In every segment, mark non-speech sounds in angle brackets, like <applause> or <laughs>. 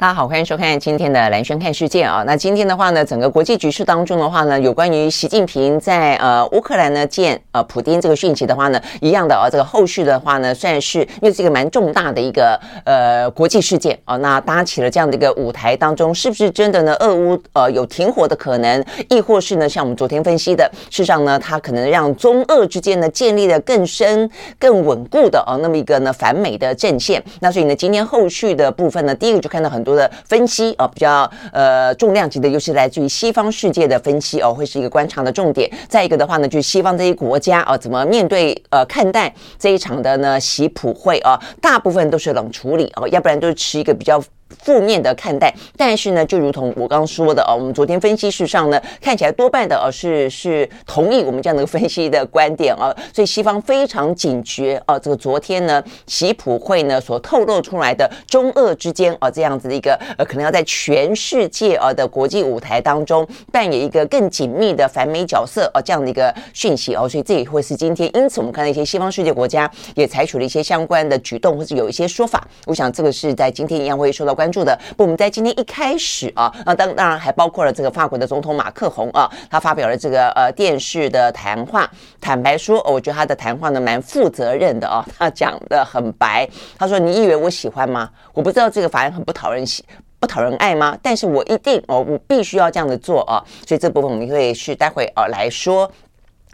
大家好，欢迎收看今天的蓝轩看世界啊。那今天的话呢，整个国际局势当中的话呢，有关于习近平在呃乌克兰呢见呃普丁这个讯息的话呢，一样的啊，这个后续的话呢，算是因为是一个蛮重大的一个呃国际事件啊，那搭起了这样的一个舞台当中，是不是真的呢？俄乌呃有停火的可能，亦或是呢，像我们昨天分析的，事实上呢，它可能让中俄之间呢建立了更深、更稳固的啊那么一个呢反美的阵线。那所以呢，今天后续的部分呢，第一个就看到很多。的分析啊，比较呃重量级的，又是来自于西方世界的分析哦，会是一个观察的重点。再一个的话呢，就是西方这些国家啊，怎么面对呃看待这一场的呢习普会啊，大部分都是冷处理哦，要不然都是持一个比较。负面的看待，但是呢，就如同我刚刚说的啊，我们昨天分析事实上呢，看起来多半的啊是是同意我们这样的分析的观点啊，所以西方非常警觉啊，这个昨天呢，习普会呢所透露出来的中俄之间啊这样子的一个呃，可能要在全世界啊的国际舞台当中扮演一个更紧密的反美角色啊这样的一个讯息哦，所以这也会是今天，因此我们看到一些西方世界国家也采取了一些相关的举动，或者有一些说法，我想这个是在今天一样会受到。关注的，不，我们在今天一开始啊，那当当然还包括了这个法国的总统马克宏啊，他发表了这个呃电视的谈话，坦白说，我觉得他的谈话呢蛮负责任的啊，<laughs> 他讲得很白，他说：“你以为我喜欢吗？我不知道这个法案很不讨人喜，不讨人爱吗？但是我一定哦，我必须要这样子做啊，所以这部分我们会是待会啊来说。”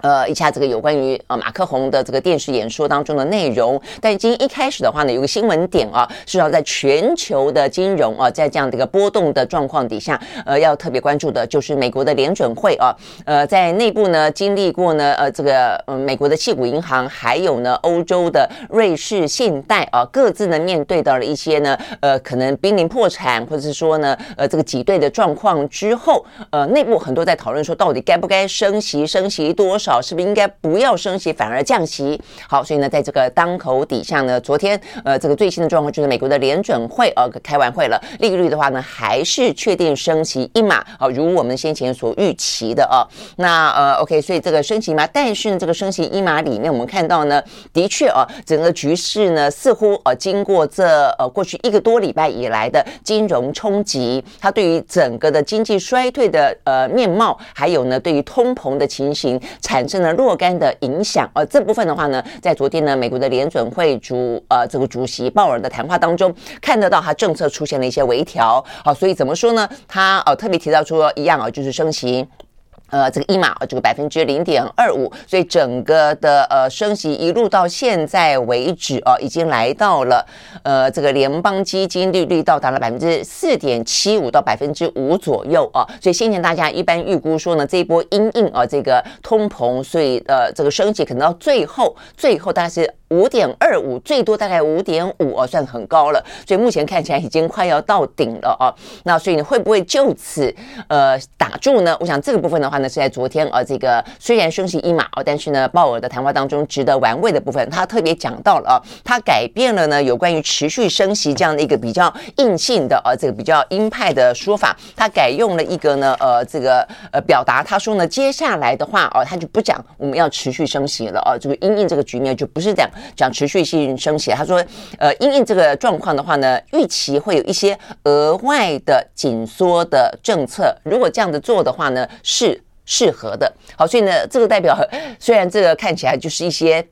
呃，一下这个有关于呃马克宏的这个电视演说当中的内容，但今天一开始的话呢，有个新闻点啊，是要在全球的金融啊，在这样的一个波动的状况底下，呃，要特别关注的就是美国的联准会啊，呃，在内部呢经历过呢，呃，这个呃美国的矽谷银行，还有呢欧洲的瑞士信贷啊，各自呢面对到了一些呢，呃，可能濒临破产，或者是说呢，呃，这个挤兑的状况之后，呃，内部很多在讨论说，到底该不该升息，升息多少？少是不是应该不要升息，反而降息？好，所以呢，在这个当口底下呢，昨天呃，这个最新的状况就是美国的联准会呃开完会了，利率的话呢，还是确定升息一码，好，如我们先前所预期的啊。那呃，OK，所以这个升息嘛，但是呢，这个升息一码里面，我们看到呢，的确啊，整个局势呢，似乎呃，经过这呃过去一个多礼拜以来的金融冲击，它对于整个的经济衰退的呃面貌，还有呢，对于通膨的情形产产生了若干的影响，而这部分的话呢，在昨天呢，美国的联准会主呃这个主席鲍尔的谈话当中，看得到他政策出现了一些微调，好，所以怎么说呢？他呃特别提到说一样啊，就是升息。呃，这个一码这个百分之零点二五，所以整个的呃升息一路到现在为止啊，已经来到了呃这个联邦基金利率到达了百分之四点七五到百分之五左右啊，所以先前大家一般预估说呢，这一波因应啊这个通膨，所以呃这个升息可能到最后最后大概是。五点二五，最多大概五点五哦，算很高了。所以目前看起来已经快要到顶了哦。那所以你会不会就此呃打住呢？我想这个部分的话呢，是在昨天呃这个虽然升息一码哦，但是呢鲍尔的谈话当中值得玩味的部分，他特别讲到了啊，他改变了呢有关于持续升息这样的一个比较硬性的呃这个比较鹰派的说法，他改用了一个呢呃这个呃表达，他说呢接下来的话哦，他就不讲我们要持续升息了哦，这个因应这个局面就不是这样。讲持续性升息，他说，呃，因应这个状况的话呢，预期会有一些额外的紧缩的政策，如果这样子做的话呢，是适合的。好，所以呢，这个代表虽然这个看起来就是一些。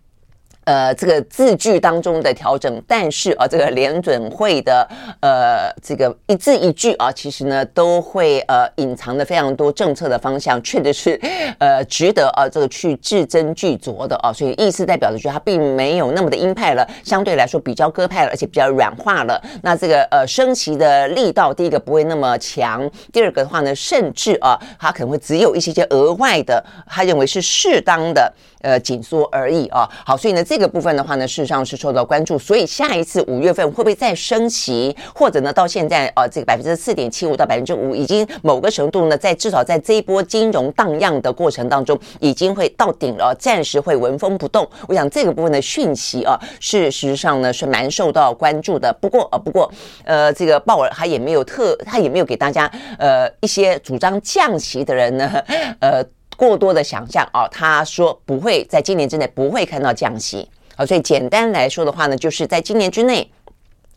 呃，这个字句当中的调整，但是啊，这个联准会的呃，这个一字一句啊，其实呢都会呃隐藏的非常多政策的方向，确实是 <laughs> 呃值得啊这个去字斟句酌的啊，所以意思代表的就是它并没有那么的鹰派了，相对来说比较鸽派了，而且比较软化了。那这个呃升息的力道，第一个不会那么强，第二个的话呢，甚至啊，它可能会只有一些些额外的，他认为是适当的呃紧缩而已啊。好，所以呢这。这个部分的话呢，事实上是受到关注。所以下一次五月份会不会再升息，或者呢，到现在呃，这个百分之四点七五到百分之五，已经某个程度呢，在至少在这一波金融荡漾的过程当中，已经会到顶了，暂时会纹风不动。我想这个部分的讯息啊，事实上呢是蛮受到关注的。不过呃，不过呃，这个鲍尔他也没有特，他也没有给大家呃一些主张降息的人呢，<laughs> 呃。过多的想象哦，他说不会在今年之内不会看到降息啊，所以简单来说的话呢，就是在今年之内。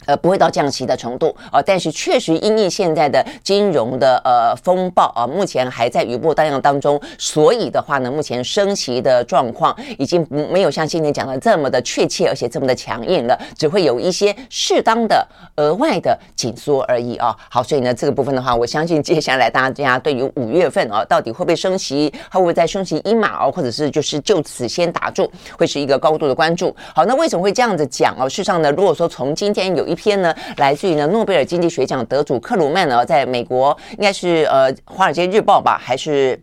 呃，不会到降息的程度啊，但是确实因应现在的金融的呃风暴啊，目前还在余波荡漾当中，所以的话呢，目前升息的状况已经没有像今天讲的这么的确切，而且这么的强硬了，只会有一些适当的额外的紧缩而已啊。好，所以呢，这个部分的话，我相信接下来大家对于五月份啊，到底会不会升息，会不会再升息一码哦，或者是就是就此先打住，会是一个高度的关注。好，那为什么会这样子讲哦？事实上呢，如果说从今天有一篇呢，来自于呢诺贝尔经济学奖得主克鲁曼呢，在美国应该是呃《华尔街日报》吧，还是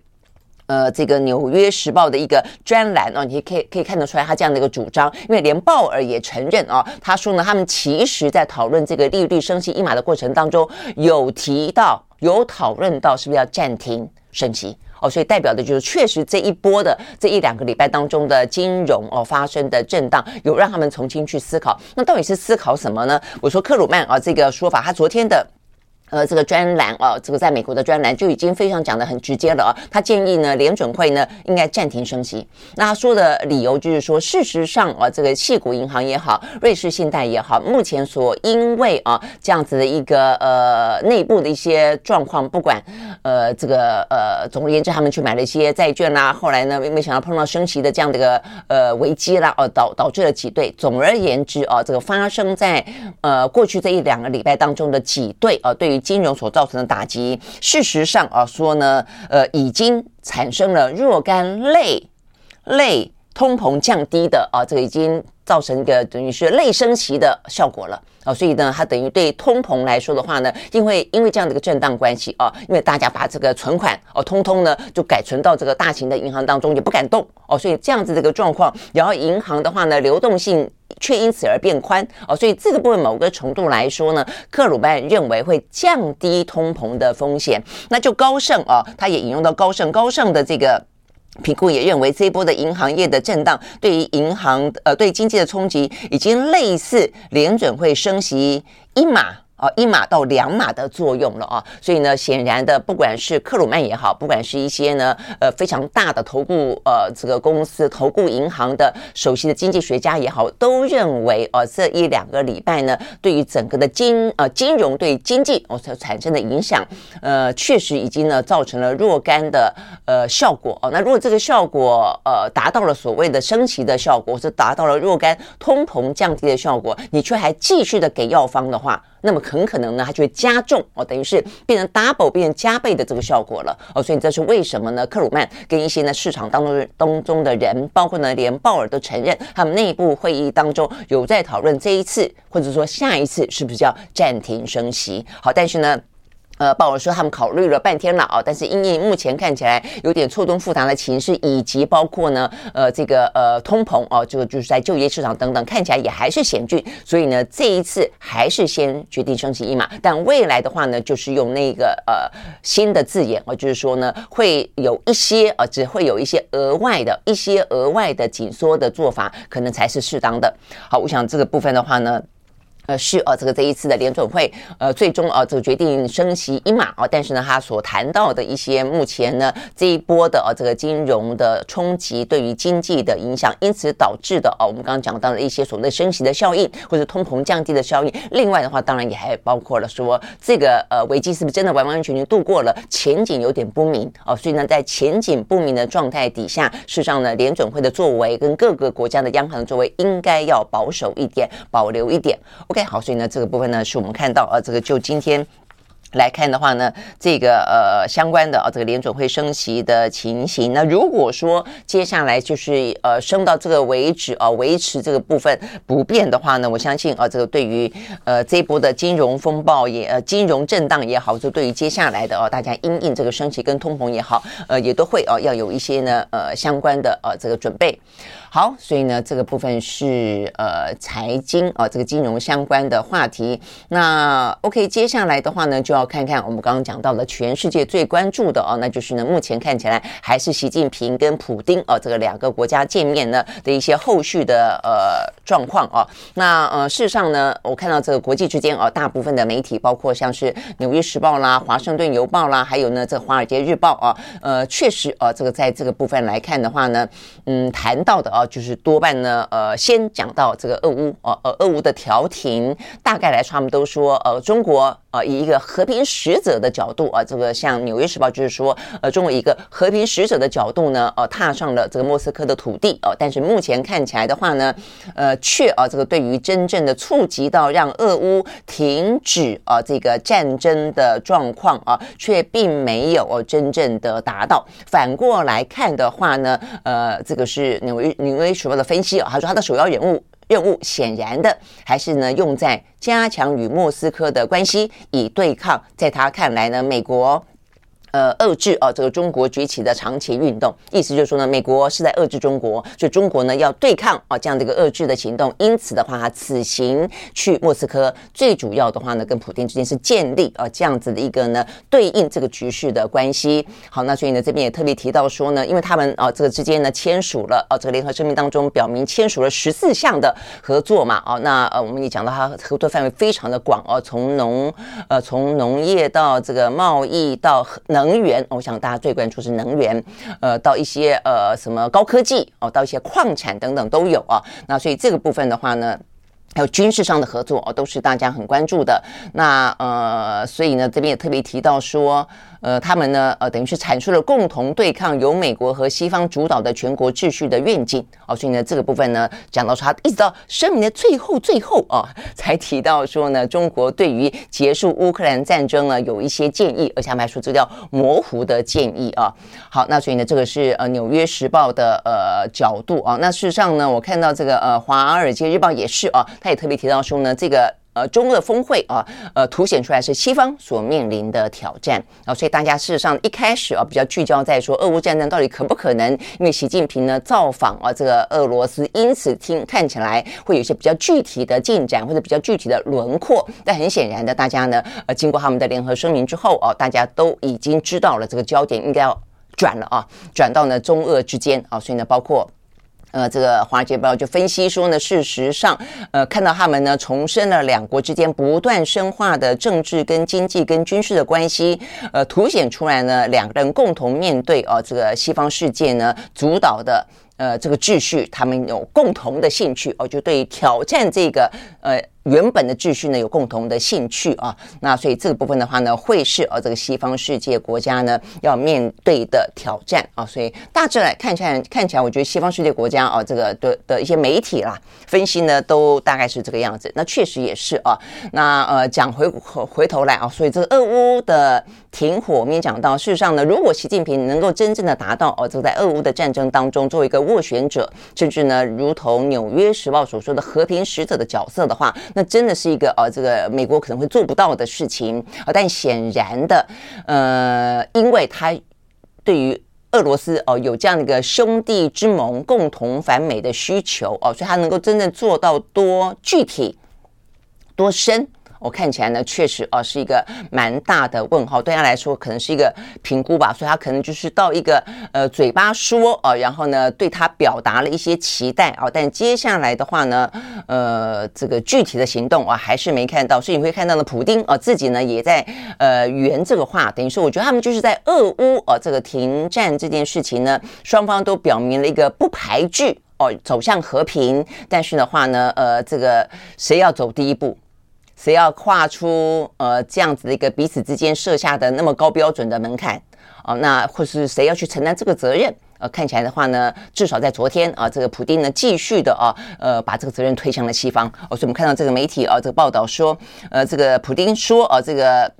呃这个《纽约时报》的一个专栏哦，你可以可以看得出来他这样的一个主张，因为连鲍尔也承认哦，他说呢，他们其实在讨论这个利率升息一码的过程当中，有提到有讨论到是不是要暂停升息。哦，所以代表的就是确实这一波的这一两个礼拜当中的金融哦发生的震荡，有让他们重新去思考，那到底是思考什么呢？我说克鲁曼啊这个说法，他昨天的。呃，这个专栏啊，这个在美国的专栏就已经非常讲得很直接了啊。他建议呢，联准会呢应该暂停升息。那他说的理由就是说，事实上啊，这个系谷银行也好，瑞士信贷也好，目前所因为啊这样子的一个呃内部的一些状况，不管呃这个呃总而言之，他们去买了一些债券啦，后来呢没想到碰到升息的这样的一个呃危机啦，哦导导致了挤兑。总而言之啊，这个发生在呃过去这一两个礼拜当中的挤兑啊，对于金融所造成的打击，事实上啊，说呢，呃，已经产生了若干类类通膨降低的啊，这个已经造成一个等于是类升息的效果了啊，所以呢，它等于对通膨来说的话呢，因为因为这样的一个震荡关系啊，因为大家把这个存款哦，通通呢就改存到这个大型的银行当中，也不敢动哦，所以这样子的一个状况，然后银行的话呢，流动性。却因此而变宽哦，所以这个部分某个程度来说呢，克鲁曼认为会降低通膨的风险。那就高盛哦，他也引用到高盛，高盛的这个评估也认为，这一波的银行业的震荡对于银行呃对经济的冲击，已经类似联准会升息一码。啊，一码到两码的作用了啊，所以呢，显然的，不管是克鲁曼也好，不管是一些呢，呃，非常大的投顾呃这个公司、投顾银行的首席的经济学家也好，都认为哦，这一两个礼拜呢，对于整个的金呃金融对经济哦所产生的影响，呃，确实已经呢造成了若干的呃效果哦。那如果这个效果呃达到了所谓的升息的效果，是达到了若干通膨降低的效果，你却还继续的给药方的话，那么很可能呢，它就会加重哦，等于是变成 double，变成加倍的这个效果了哦，所以这是为什么呢？克鲁曼跟一些呢市场当中当中的人，包括呢连鲍尔都承认，他们内部会议当中有在讨论这一次或者说下一次是不是要暂停升息。好，但是呢。呃，鲍尔说他们考虑了半天了啊，但是因为目前看起来有点错综复杂的情势，以及包括呢，呃，这个呃通膨哦，这个就是在就业市场等等，看起来也还是险峻，所以呢，这一次还是先决定升息一码，但未来的话呢，就是用那个呃新的字眼哦，就是说呢，会有一些呃，只会有一些额外的一些额外的紧缩的做法，可能才是适当的。好，我想这个部分的话呢。呃，是呃，这个这一次的联准会，呃，最终啊，这个决定升息一码啊，但是呢，他所谈到的一些目前呢这一波的啊，这个金融的冲击对于经济的影响，因此导致的啊，我们刚刚讲到的一些所谓的升息的效应或者通膨降低的效应。另外的话，当然也还包括了说这个呃危机是不是真的完完全全度过了，前景有点不明啊，所以呢，在前景不明的状态底下，事实上呢，联准会的作为跟各个国家的央行的作为应该要保守一点，保留一点。OK，好，所以呢，这个部分呢，是我们看到啊，这个就今天来看的话呢，这个呃相关的啊这个联准会升息的情形，那如果说接下来就是呃升到这个为止啊，维持这个部分不变的话呢，我相信啊这个对于呃这一波的金融风暴也呃金融震荡也好，就对于接下来的哦、大家因应这个升息跟通膨也好，呃也都会哦、要有一些呢呃相关的呃、这个准备。好，所以呢，这个部分是呃财经啊，这个金融相关的话题。那 OK，接下来的话呢，就要看看我们刚刚讲到的全世界最关注的哦，那就是呢，目前看起来还是习近平跟普丁哦，这个两个国家见面呢的一些后续的呃状况哦。那呃，事实上呢，我看到这个国际之间哦，大部分的媒体，包括像是《纽约时报》啦、《华盛顿邮报》啦，还有呢这《华尔街日报》啊，呃，确实啊，这个在这个部分来看的话呢，嗯，谈到的啊。就是多半呢，呃，先讲到这个俄乌，呃，呃，俄乌的调停，大概来说，他们都说，呃，中国。啊，以一个和平使者的角度啊，这个像《纽约时报》就是说，呃，中国一个和平使者的角度呢，呃，踏上了这个莫斯科的土地哦。但是目前看起来的话呢，呃，却啊，这个对于真正的触及到让俄乌停止啊这个战争的状况啊，却并没有真正的达到。反过来看的话呢，呃，这个是纽约《纽约时报》的分析啊，他说他的首要人物。任务显然的还是呢，用在加强与莫斯科的关系，以对抗在他看来呢，美国。呃，遏制啊，这个中国崛起的长期运动，意思就是说呢，美国是在遏制中国，所以中国呢要对抗啊这样的一个遏制的行动。因此的话，他此行去莫斯科，最主要的话呢，跟普丁之间是建立啊这样子的一个呢对应这个局势的关系。好，那所以呢这边也特别提到说呢，因为他们啊这个之间呢签署了啊这个联合声明当中表明签署了十四项的合作嘛，啊，那呃我们也讲到他合作范围非常的广哦，从农呃从农业到这个贸易到能。能源，我想大家最关注是能源，呃，到一些呃什么高科技哦，到一些矿产等等都有啊。那所以这个部分的话呢，还有军事上的合作哦，都是大家很关注的。那呃，所以呢，这边也特别提到说。呃，他们呢，呃，等于是阐述了共同对抗由美国和西方主导的全国秩序的愿景哦，所以呢，这个部分呢，讲到说他一直到声明的最后最后啊，<laughs> 才提到说呢，中国对于结束乌克兰战争呢，有一些建议，而且他们还说这叫模糊的建议啊。好，那所以呢，这个是呃《纽约时报》的呃角度啊。那事实上呢，我看到这个呃《华尔街日报》也是啊，他也特别提到说呢，这个。呃，中俄峰会啊，呃，凸显出来是西方所面临的挑战啊，所以大家事实上一开始啊，比较聚焦在说俄乌战争到底可不可能，因为习近平呢造访啊这个俄罗斯，因此听看起来会有一些比较具体的进展或者比较具体的轮廓，但很显然的，大家呢，呃，经过他们的联合声明之后啊，大家都已经知道了这个焦点应该要转了啊，转到呢中俄之间啊，所以呢，包括。呃，这个《华尔街报》就分析说呢，事实上，呃，看到他们呢重申了两国之间不断深化的政治跟经济跟军事的关系，呃，凸显出来呢，两个人共同面对哦，这个西方世界呢主导的呃这个秩序，他们有共同的兴趣哦，就对挑战这个呃。原本的秩序呢，有共同的兴趣啊，那所以这个部分的话呢，会是呃这个西方世界国家呢要面对的挑战啊，所以大致来看起来，看起来我觉得西方世界国家啊，这个的的一些媒体啦分析呢，都大概是这个样子。那确实也是啊，那呃讲回回头来啊，所以这个俄乌的停火，我们也讲到，事实上呢，如果习近平能够真正的达到哦，这个在俄乌的战争当中作为一个斡旋者，甚至呢，如同《纽约时报》所说的和平使者的角色的话。那真的是一个呃，这个美国可能会做不到的事情啊，但显然的，呃，因为他对于俄罗斯哦有这样的一个兄弟之盟、共同反美的需求哦，所以他能够真正做到多具体、多深。我看起来呢，确实啊是一个蛮大的问号，对他来说可能是一个评估吧，所以他可能就是到一个呃嘴巴说啊，然后呢对他表达了一些期待啊，但接下来的话呢，呃这个具体的行动啊还是没看到，所以你会看到呢，普丁啊自己呢也在呃圆这个话，等于说我觉得他们就是在俄乌啊这个停战这件事情呢，双方都表明了一个不排拒哦走向和平，但是的话呢，呃这个谁要走第一步？谁要跨出呃这样子的一个彼此之间设下的那么高标准的门槛哦，那或是谁要去承担这个责任？呃，看起来的话呢，至少在昨天啊，这个普丁呢继续的啊，呃，把这个责任推向了西方。哦，所以我们看到这个媒体啊，这个报道说，呃，这个普丁说啊，这个。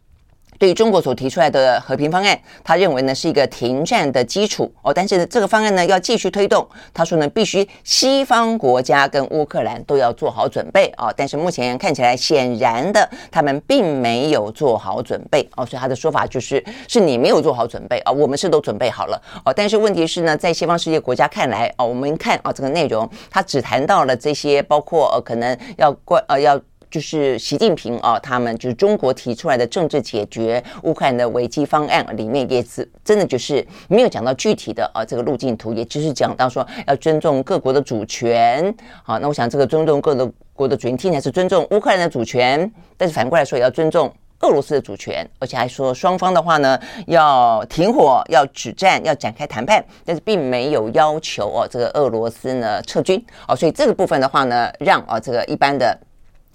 对于中国所提出来的和平方案，他认为呢是一个停战的基础哦。但是，这个方案呢要继续推动，他说呢必须西方国家跟乌克兰都要做好准备啊。但是目前看起来，显然的他们并没有做好准备哦。所以他的说法就是是你没有做好准备啊，我们是都准备好了哦。但是问题是呢，在西方世界国家看来啊，我们看啊这个内容，他只谈到了这些，包括呃可能要关呃要。就是习近平啊，他们就是中国提出来的政治解决乌克兰的危机方案里面，也是真的就是没有讲到具体的啊这个路径图，也就是讲到说要尊重各国的主权。好，那我想这个尊重各的国的主权听起来是尊重乌克兰的主权，但是反过来说也要尊重俄罗斯的主权，而且还说双方的话呢要停火、要止战、要展开谈判，但是并没有要求哦这个俄罗斯呢撤军哦，所以这个部分的话呢，让啊这个一般的。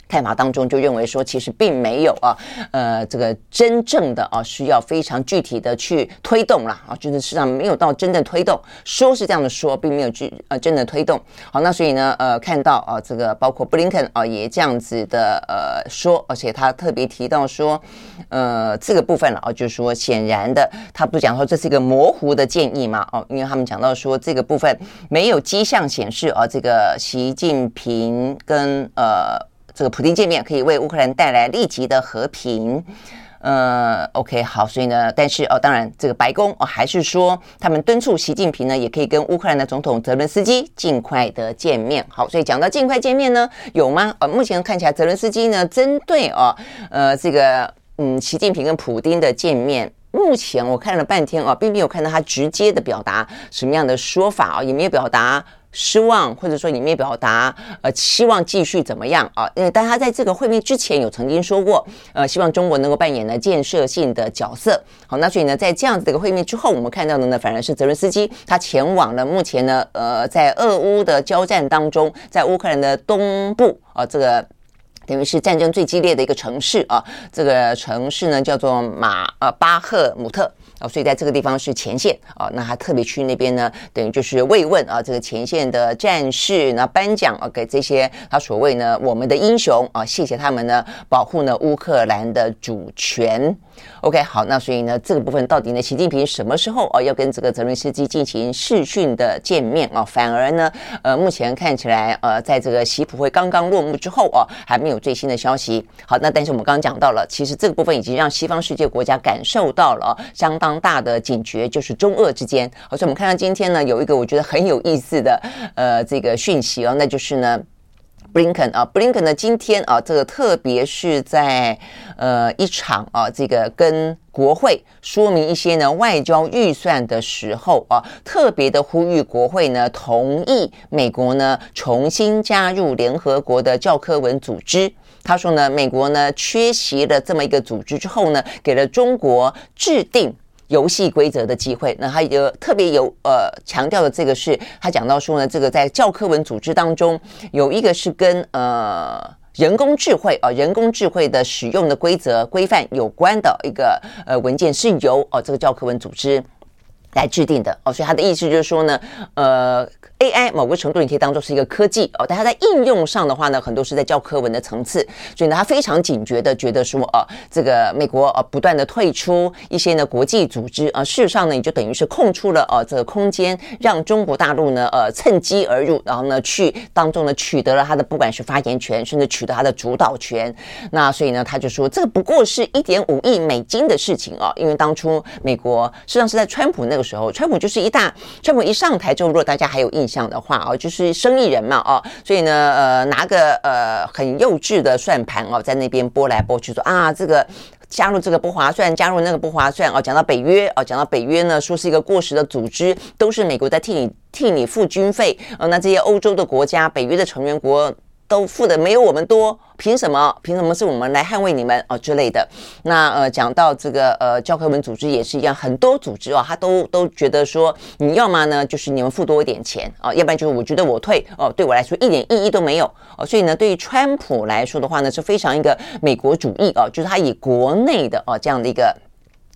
看法当中就认为说，其实并没有啊，呃，这个真正的啊，需要非常具体的去推动了啊，就是实际上没有到真正推动，说是这样的说，并没有去呃真的推动。好，那所以呢，呃，看到啊，这个包括布林肯啊，也这样子的呃说，而且他特别提到说，呃，这个部分了啊，就是说显然的，他不讲说这是一个模糊的建议嘛，哦，因为他们讲到说这个部分没有迹象显示啊，这个习近平跟呃。这个普丁见面可以为乌克兰带来立即的和平，呃，OK，好，所以呢，但是哦，当然这个白宫哦还是说他们敦促习近平呢也可以跟乌克兰的总统泽伦斯基尽快的见面。好，所以讲到尽快见面呢，有吗？呃，目前看起来泽伦斯基呢针对哦，呃，这个嗯，习近平跟普丁的见面，目前我看了半天哦，并没有看到他直接的表达什么样的说法啊，也没有表达。失望，或者说里面表达呃期望继续怎么样啊？因为但他在这个会面之前有曾经说过，呃，希望中国能够扮演呢建设性的角色。好，那所以呢，在这样子的一个会面之后，我们看到的呢，反而是泽伦斯基他前往了目前呢，呃，在俄乌的交战当中，在乌克兰的东部啊，这个等于是战争最激烈的一个城市啊，这个城市呢叫做马呃巴赫姆特。啊，所以在这个地方是前线啊，那他特别去那边呢，等于就是慰问啊，这个前线的战士，那颁奖啊给这些他所谓呢我们的英雄啊，谢谢他们呢保护呢乌克兰的主权。OK，好，那所以呢这个部分到底呢，习近平什么时候啊要跟这个泽伦斯基进行视讯的见面啊？反而呢，呃，目前看起来呃，在这个习普会刚刚落幕之后啊，还没有最新的消息。好，那但是我们刚刚讲到了，其实这个部分已经让西方世界国家感受到了相当。大的警觉就是中俄之间，好，所以我们看到今天呢，有一个我觉得很有意思的呃这个讯息哦，那就是呢，布林肯啊，布林肯呢今天啊，这个特别是在呃一场啊这个跟国会说明一些呢外交预算的时候啊，特别的呼吁国会呢同意美国呢重新加入联合国的教科文组织。他说呢，美国呢缺席了这么一个组织之后呢，给了中国制定。游戏规则的机会，那他有特别有呃强调的这个是，他讲到说呢，这个在教科文组织当中有一个是跟呃人工智慧啊、人工智慧的使用的规则规范有关的一个呃文件，是由哦、这个教科文组织来制定的哦，所以他的意思就是说呢，呃。AI 某个程度你可以当做是一个科技哦，但它在应用上的话呢，很多是在教科文的层次，所以呢，他非常警觉的觉得说，呃，这个美国呃不断的退出一些呢国际组织啊，事实上呢，你就等于是空出了呃这个空间，让中国大陆呢呃趁机而入，然后呢去当中呢取得了他的不管是发言权，甚至取得他的主导权。那所以呢，他就说这个不过是一点五亿美金的事情啊，因为当初美国实际上是在川普那时候，川普就是一大，川普一上台之后，如果大家还有印象。的话哦，就是生意人嘛哦，所以呢，呃，拿个呃很幼稚的算盘哦，在那边拨来拨去，说啊，这个加入这个不划算，加入那个不划算哦。讲到北约哦，讲到北约呢，说是一个过时的组织，都是美国在替你替你付军费哦。那这些欧洲的国家，北约的成员国。都付的没有我们多，凭什么？凭什么是我们来捍卫你们哦之类的？那呃，讲到这个呃，教科文组织也是一样，很多组织哦，他都都觉得说，你要么呢，就是你们付多一点钱啊，要不然就是我觉得我退哦，对我来说一点意义都没有哦。所以呢，对于川普来说的话呢，是非常一个美国主义哦，就是他以国内的哦这样的一个。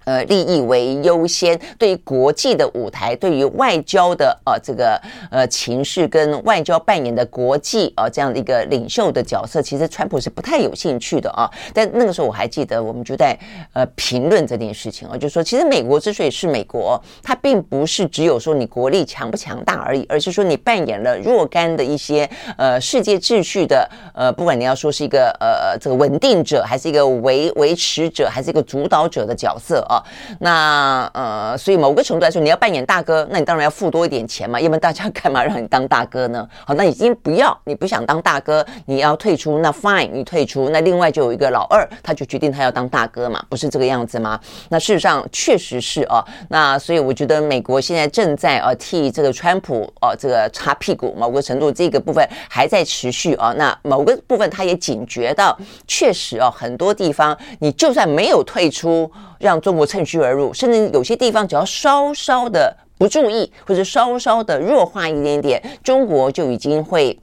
呃，利益为优先，对于国际的舞台，对于外交的呃这个呃情势跟外交扮演的国际啊、呃、这样的一个领袖的角色，其实川普是不太有兴趣的啊。但那个时候我还记得，我们就在呃评论这件事情啊，就说其实美国之所以是美国，它并不是只有说你国力强不强大而已，而是说你扮演了若干的一些呃世界秩序的呃，不管你要说是一个呃这个稳定者，还是一个维维持者，还是一个主导者的角色。那呃，所以某个程度来说，你要扮演大哥，那你当然要付多一点钱嘛，要不然大家 <laughs> 干嘛让你当大哥呢？好，那已经不要，你不想当大哥，你要退出，那 fine，你退出，那另外就有一个老二，他就决定他要当大哥嘛，不是这个样子吗？那事实上确实是哦，那所以我觉得美国现在正在呃替这个川普哦这个擦屁股，某个程度这个部分还在持续啊。那某个部分他也警觉到，确实哦，很多地方你就算没有退出。让中国趁虚而入，甚至有些地方只要稍稍的不注意，或者稍稍的弱化一点点，中国就已经会。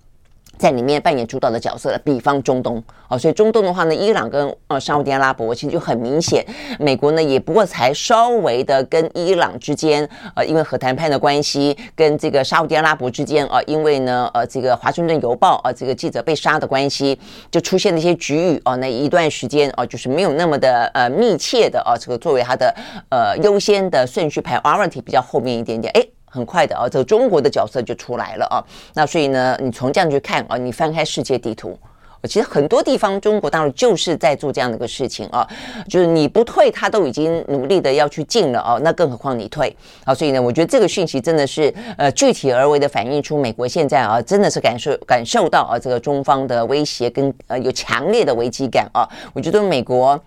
在里面扮演主导的角色的，比方中东啊，所以中东的话呢，伊朗跟呃沙乌地阿拉伯其实就很明显，美国呢也不过才稍微的跟伊朗之间，呃，因为核谈判的关系，跟这个沙乌地阿拉伯之间啊，因为呢，呃，这个华盛顿邮报啊，这个记者被杀的关系，就出现了一些局域啊，那一段时间啊，就是没有那么的呃密切的啊，这个作为它的呃优先的顺序排 priority 比较后面一点点，哎。很快的啊，这个中国的角色就出来了啊。那所以呢，你从这样去看啊，你翻开世界地图，其实很多地方中国大陆就是在做这样的一个事情啊，就是你不退，他都已经努力的要去进了啊。那更何况你退啊？所以呢，我觉得这个讯息真的是呃具体而为的反映出美国现在啊，真的是感受感受到啊这个中方的威胁跟呃有强烈的危机感啊。我觉得美国。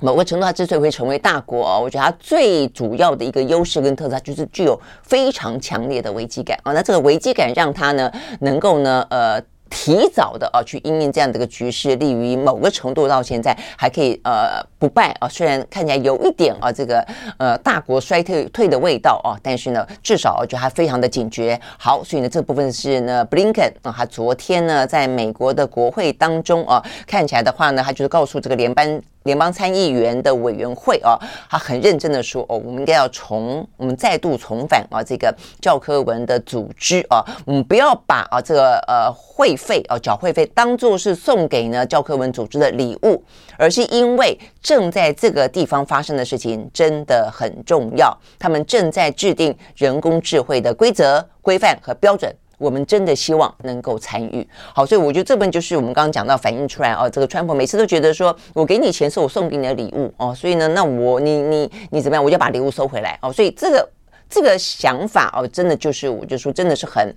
某个程度，它之所以会成为大国啊，我觉得它最主要的一个优势跟特色，就是具有非常强烈的危机感啊。那这个危机感让它呢，能够呢，呃。提早的啊，去应应这样的一个局势，利于某个程度到现在还可以呃不败啊。虽然看起来有一点啊这个呃大国衰退退的味道啊，但是呢至少我觉得还非常的警觉。好，所以呢这部分是呢布林肯啊，他昨天呢在美国的国会当中啊，看起来的话呢，他就是告诉这个联邦联邦参议员的委员会啊，他很认真的说哦，我们应该要重我们再度重返啊这个教科文的组织啊，我们不要把啊这个呃会。费哦，缴会费当做是送给呢教科文组织的礼物，而是因为正在这个地方发生的事情真的很重要，他们正在制定人工智慧的规则、规范和标准，我们真的希望能够参与。好，所以我觉得这本就是我们刚刚讲到反映出来哦，这个川普每次都觉得说我给你钱是我送给你的礼物哦，所以呢，那我你你你怎么样，我就把礼物收回来哦，所以这个这个想法哦，真的就是我就说真的是很。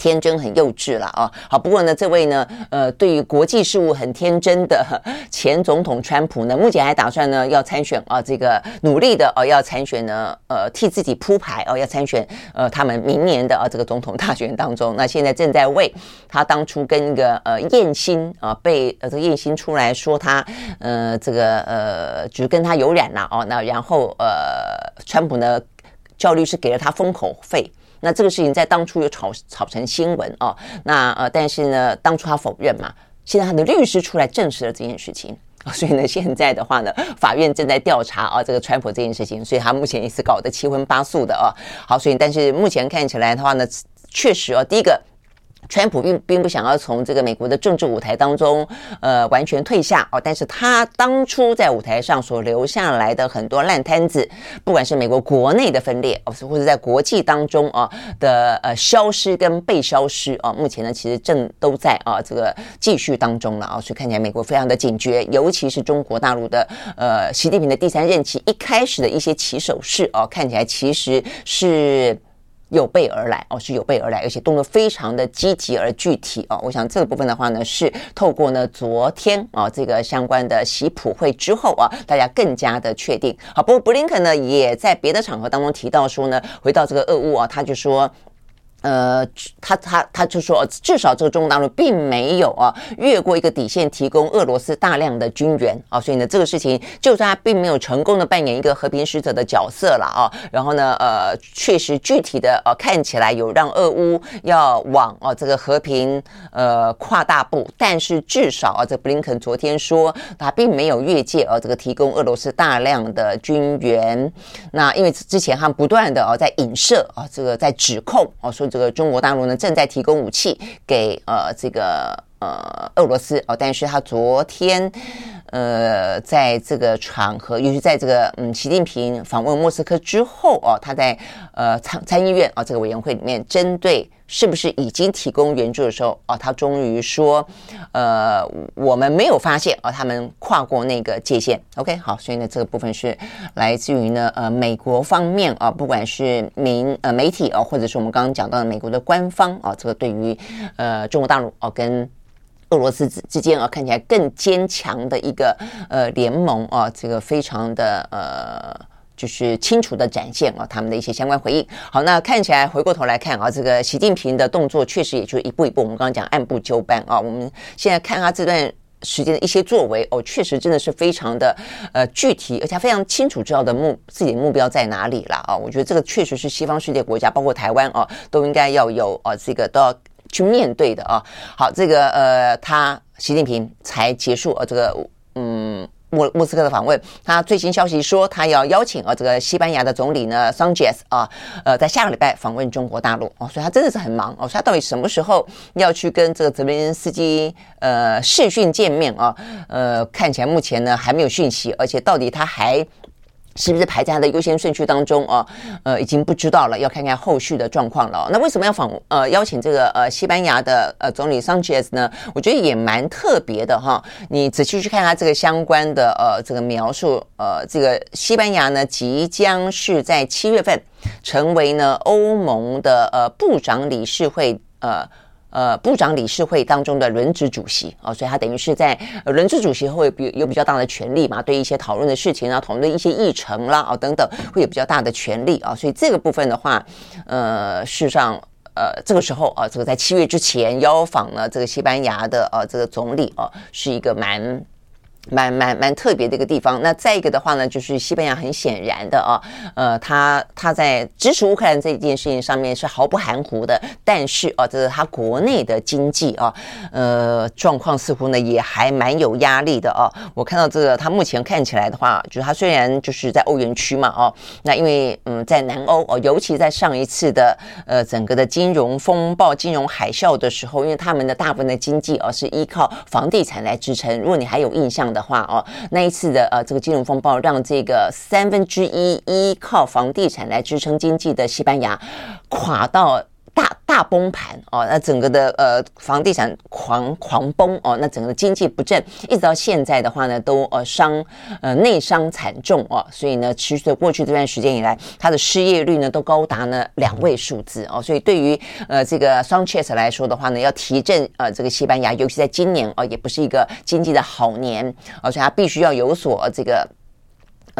天真很幼稚了啊！好，不过呢，这位呢，呃，对于国际事务很天真的 <laughs> 前总统川普呢，目前还打算呢要参选啊，这个努力的哦要参选呢，呃，替自己铺排哦要参选呃他们明年的啊这个总统大选当中，那现在正在为他当初跟一个呃叶欣啊被呃这个叶欣出来说他呃这个呃只跟他有染了哦，那然后呃川普呢叫律师给了他封口费。那这个事情在当初又炒炒成新闻哦，那呃，但是呢，当初他否认嘛，现在他的律师出来证实了这件事情，<laughs> 所以呢，现在的话呢，法院正在调查啊这个川普这件事情，所以他目前也是搞得七荤八素的啊。好，所以但是目前看起来的话呢，确实哦，第一个。川普并并不想要从这个美国的政治舞台当中，呃，完全退下哦。但是他当初在舞台上所留下来的很多烂摊子，不管是美国国内的分裂，哦，或者在国际当中啊的呃消失跟被消失啊，目前呢其实正都在啊这个继续当中了啊。所以看起来美国非常的警觉，尤其是中国大陆的呃习近平的第三任期一开始的一些起手式哦，看起来其实是。有备而来哦，是有备而来，而且动作非常的积极而具体哦。我想这个部分的话呢，是透过呢昨天啊这个相关的习普会之后啊，大家更加的确定。好，不过布林肯呢也在别的场合当中提到说呢，回到这个俄乌啊，他就说。呃，他他他就说，至少这个中国大陆并没有啊越过一个底线，提供俄罗斯大量的军援啊，所以呢，这个事情就算他并没有成功的扮演一个和平使者的角色了啊，然后呢，呃，确实具体的呃、看起来有让俄乌要往啊这个和平呃跨大步，但是至少啊，这布林肯昨天说他并没有越界啊，这个提供俄罗斯大量的军援，那因为之前他不断的啊在影射啊，这个在指控啊说。这个中国大陆呢，正在提供武器给呃这个呃俄罗斯哦，但是他昨天呃在这个场合，尤其在这个嗯习近平访问莫斯科之后哦，他在呃参参议院啊、哦、这个委员会里面针对。是不是已经提供援助的时候啊？他终于说，呃，我们没有发现啊，他们跨过那个界限。OK，好，所以呢，这个部分是来自于呢，呃，美国方面啊，不管是民呃媒体啊，或者是我们刚刚讲到的美国的官方啊，这个对于呃中国大陆哦跟俄罗斯之之间啊，看起来更坚强的一个呃联盟啊，这个非常的呃。就是清楚的展现啊，他们的一些相关回应。好，那看起来回过头来看啊，这个习近平的动作确实也就一步一步，我们刚刚讲按部就班啊。我们现在看他这段时间的一些作为哦，确实真的是非常的呃具体，而且非常清楚知道的目自己的目标在哪里了啊。我觉得这个确实是西方世界国家，包括台湾啊，都应该要有啊这个都要去面对的啊。好，这个呃，他习近平才结束啊这个。莫莫斯科的访问，他最新消息说，他要邀请啊这个西班牙的总理呢桑切斯啊，呃，在下个礼拜访问中国大陆哦，所以他真的是很忙哦，所以他到底什么时候要去跟这个泽连斯基呃视讯见面啊？呃，看起来目前呢还没有讯息，而且到底他还。是不是排在他的优先顺序当中啊？呃，已经不知道了，要看看后续的状况了。那为什么要访呃邀请这个呃西班牙的呃总理桑切斯呢？我觉得也蛮特别的哈。你仔细去看他这个相关的呃这个描述，呃，这个西班牙呢即将是在七月份成为呢欧盟的呃部长理事会呃。呃，部长理事会当中的轮值主席哦，所以他等于是在轮值主席会比有比较大的权利嘛，对一些讨论的事情啊，讨论一些议程啦啊等等，会有比较大的权利啊，所以这个部分的话，呃，事实上，呃，这个时候啊，这个在七月之前邀访了这个西班牙的呃这个总理啊，是一个蛮。蛮蛮蛮特别的一个地方。那再一个的话呢，就是西班牙很显然的啊，呃，他他在支持乌克兰这件事情上面是毫不含糊的。但是啊，这是他国内的经济啊，呃，状况似乎呢也还蛮有压力的啊。我看到这个，他目前看起来的话，就是他虽然就是在欧元区嘛，哦，那因为嗯，在南欧哦，尤其在上一次的呃整个的金融风暴、金融海啸的时候，因为他们的大部分的经济啊是依靠房地产来支撑。如果你还有印象。的话哦，那一次的呃这个金融风暴，让这个三分之一依靠房地产来支撑经济的西班牙垮到大大崩盘哦，那整个的呃房地产狂狂崩哦，那整个经济不振，一直到现在的话呢，都呃伤呃内伤惨重哦，所以呢，持续的过去这段时间以来，它的失业率呢都高达呢两位数字哦，所以对于呃这个桑切斯来说的话呢，要提振呃这个西班牙，尤其在今年哦，也不是一个经济的好年，而且他必须要有所这个。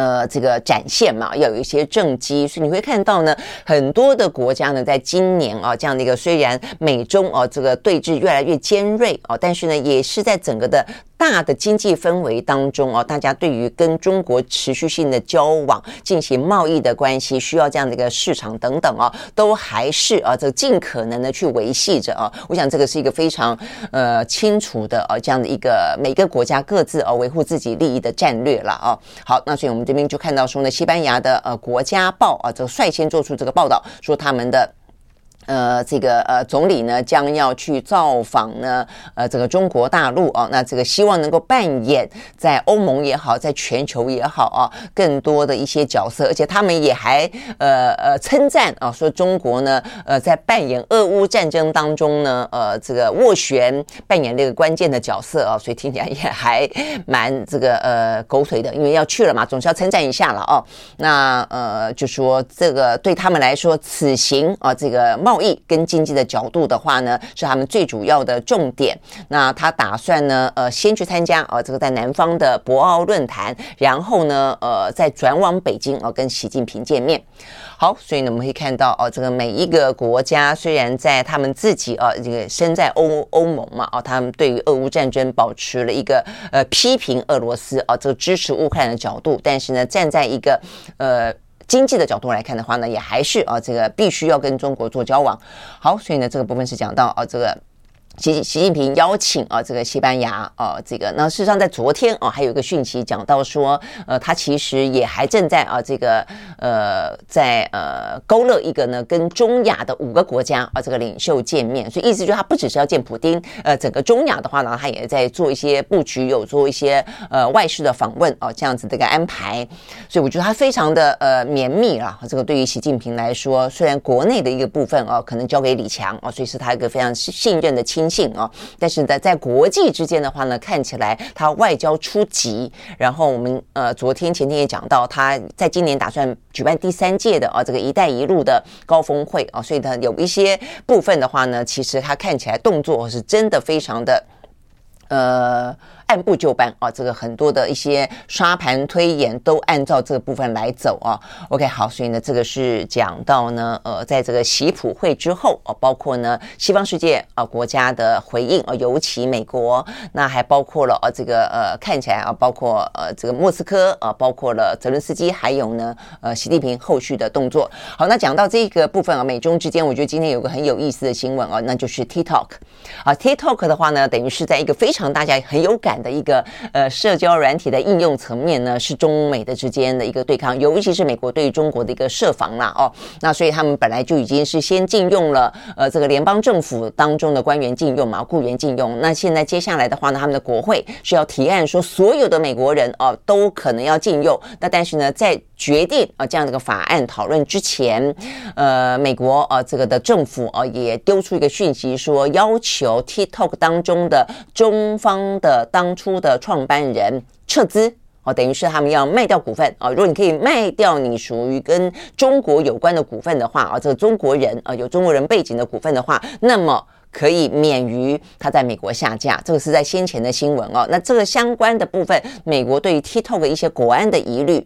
呃，这个展现嘛，要有一些政绩，所以你会看到呢，很多的国家呢，在今年啊，这样的一个虽然美中啊这个对峙越来越尖锐啊，但是呢，也是在整个的。大的经济氛围当中哦，大家对于跟中国持续性的交往、进行贸易的关系，需要这样的一个市场等等哦，都还是啊，这尽可能的去维系着啊。我想这个是一个非常呃清楚的啊，这样的一个每个国家各自啊维护自己利益的战略了啊。好，那所以我们这边就看到说呢，西班牙的呃国家报啊，这率先做出这个报道，说他们的。呃，这个呃，总理呢将要去造访呢，呃，这个中国大陆啊，那这个希望能够扮演在欧盟也好，在全球也好啊，更多的一些角色，而且他们也还呃呃称赞啊，说中国呢，呃，在扮演俄乌战争当中呢，呃，这个斡旋扮演这个关键的角色啊，所以听起来也还蛮这个呃狗腿的，因为要去了嘛，总是要称赞一下了哦。那呃，就说这个对他们来说，此行啊，这个贸易跟经济的角度的话呢，是他们最主要的重点。那他打算呢，呃，先去参加啊、这个在南方的博鳌论坛，然后呢，呃，再转往北京啊、跟习近平见面。好，所以呢，我们可以看到哦，这个每一个国家虽然在他们自己啊，这个身在欧欧盟嘛，哦，他们对于俄乌战争保持了一个呃批评俄罗斯啊，这个支持乌克兰的角度，但是呢，站在一个呃经济的角度来看的话呢，也还是啊，这个必须要跟中国做交往。好，所以呢，这个部分是讲到啊，这个。习习近平邀请啊，这个西班牙啊，这个那事实上在昨天啊，还有一个讯息讲到说，呃，他其实也还正在啊，这个呃，在呃勾勒一个呢，跟中亚的五个国家啊，这个领袖见面，所以意思就是他不只是要见普丁，呃，整个中亚的话呢，他也在做一些布局，有做一些呃外事的访问啊，这样子的一个安排，所以我觉得他非常的呃绵密啊，这个对于习近平来说，虽然国内的一个部分啊，可能交给李强啊，所以是他一个非常信任的亲。性啊，但是呢在国际之间的话呢，看起来他外交出击。然后我们呃昨天前天也讲到，他在今年打算举办第三届的啊这个“一带一路”的高峰会啊，所以呢有一些部分的话呢，其实他看起来动作是真的非常的呃。按部就班啊，这个很多的一些刷盘推演都按照这个部分来走啊。OK，好，所以呢，这个是讲到呢，呃，在这个习普会之后啊，包括呢西方世界啊国家的回应啊，尤其美国，那还包括了啊这个呃看起来啊，包括呃这个莫斯科啊，包括了泽伦斯基，还有呢呃习近平后续的动作。好，那讲到这个部分啊，美中之间，我觉得今天有个很有意思的新闻啊，那就是 TikTok 啊，TikTok 的话呢，等于是在一个非常大家很有感。的一个呃社交软体的应用层面呢，是中美的之间的一个对抗，尤其是美国对于中国的一个设防啦哦，那所以他们本来就已经是先禁用了呃这个联邦政府当中的官员禁用嘛，雇员禁用，那现在接下来的话呢，他们的国会是要提案说所有的美国人哦都可能要禁用，那但是呢在决定啊这样的一个法案讨论之前，呃美国啊这个的政府啊也丢出一个讯息说要求 TikTok 当中的中方的当当初的创办人撤资哦，等于是他们要卖掉股份啊。如果你可以卖掉你属于跟中国有关的股份的话啊，这个中国人啊有中国人背景的股份的话，那么可以免于他在美国下架。这个是在先前的新闻哦。那这个相关的部分，美国对于 TikTok 一些国安的疑虑，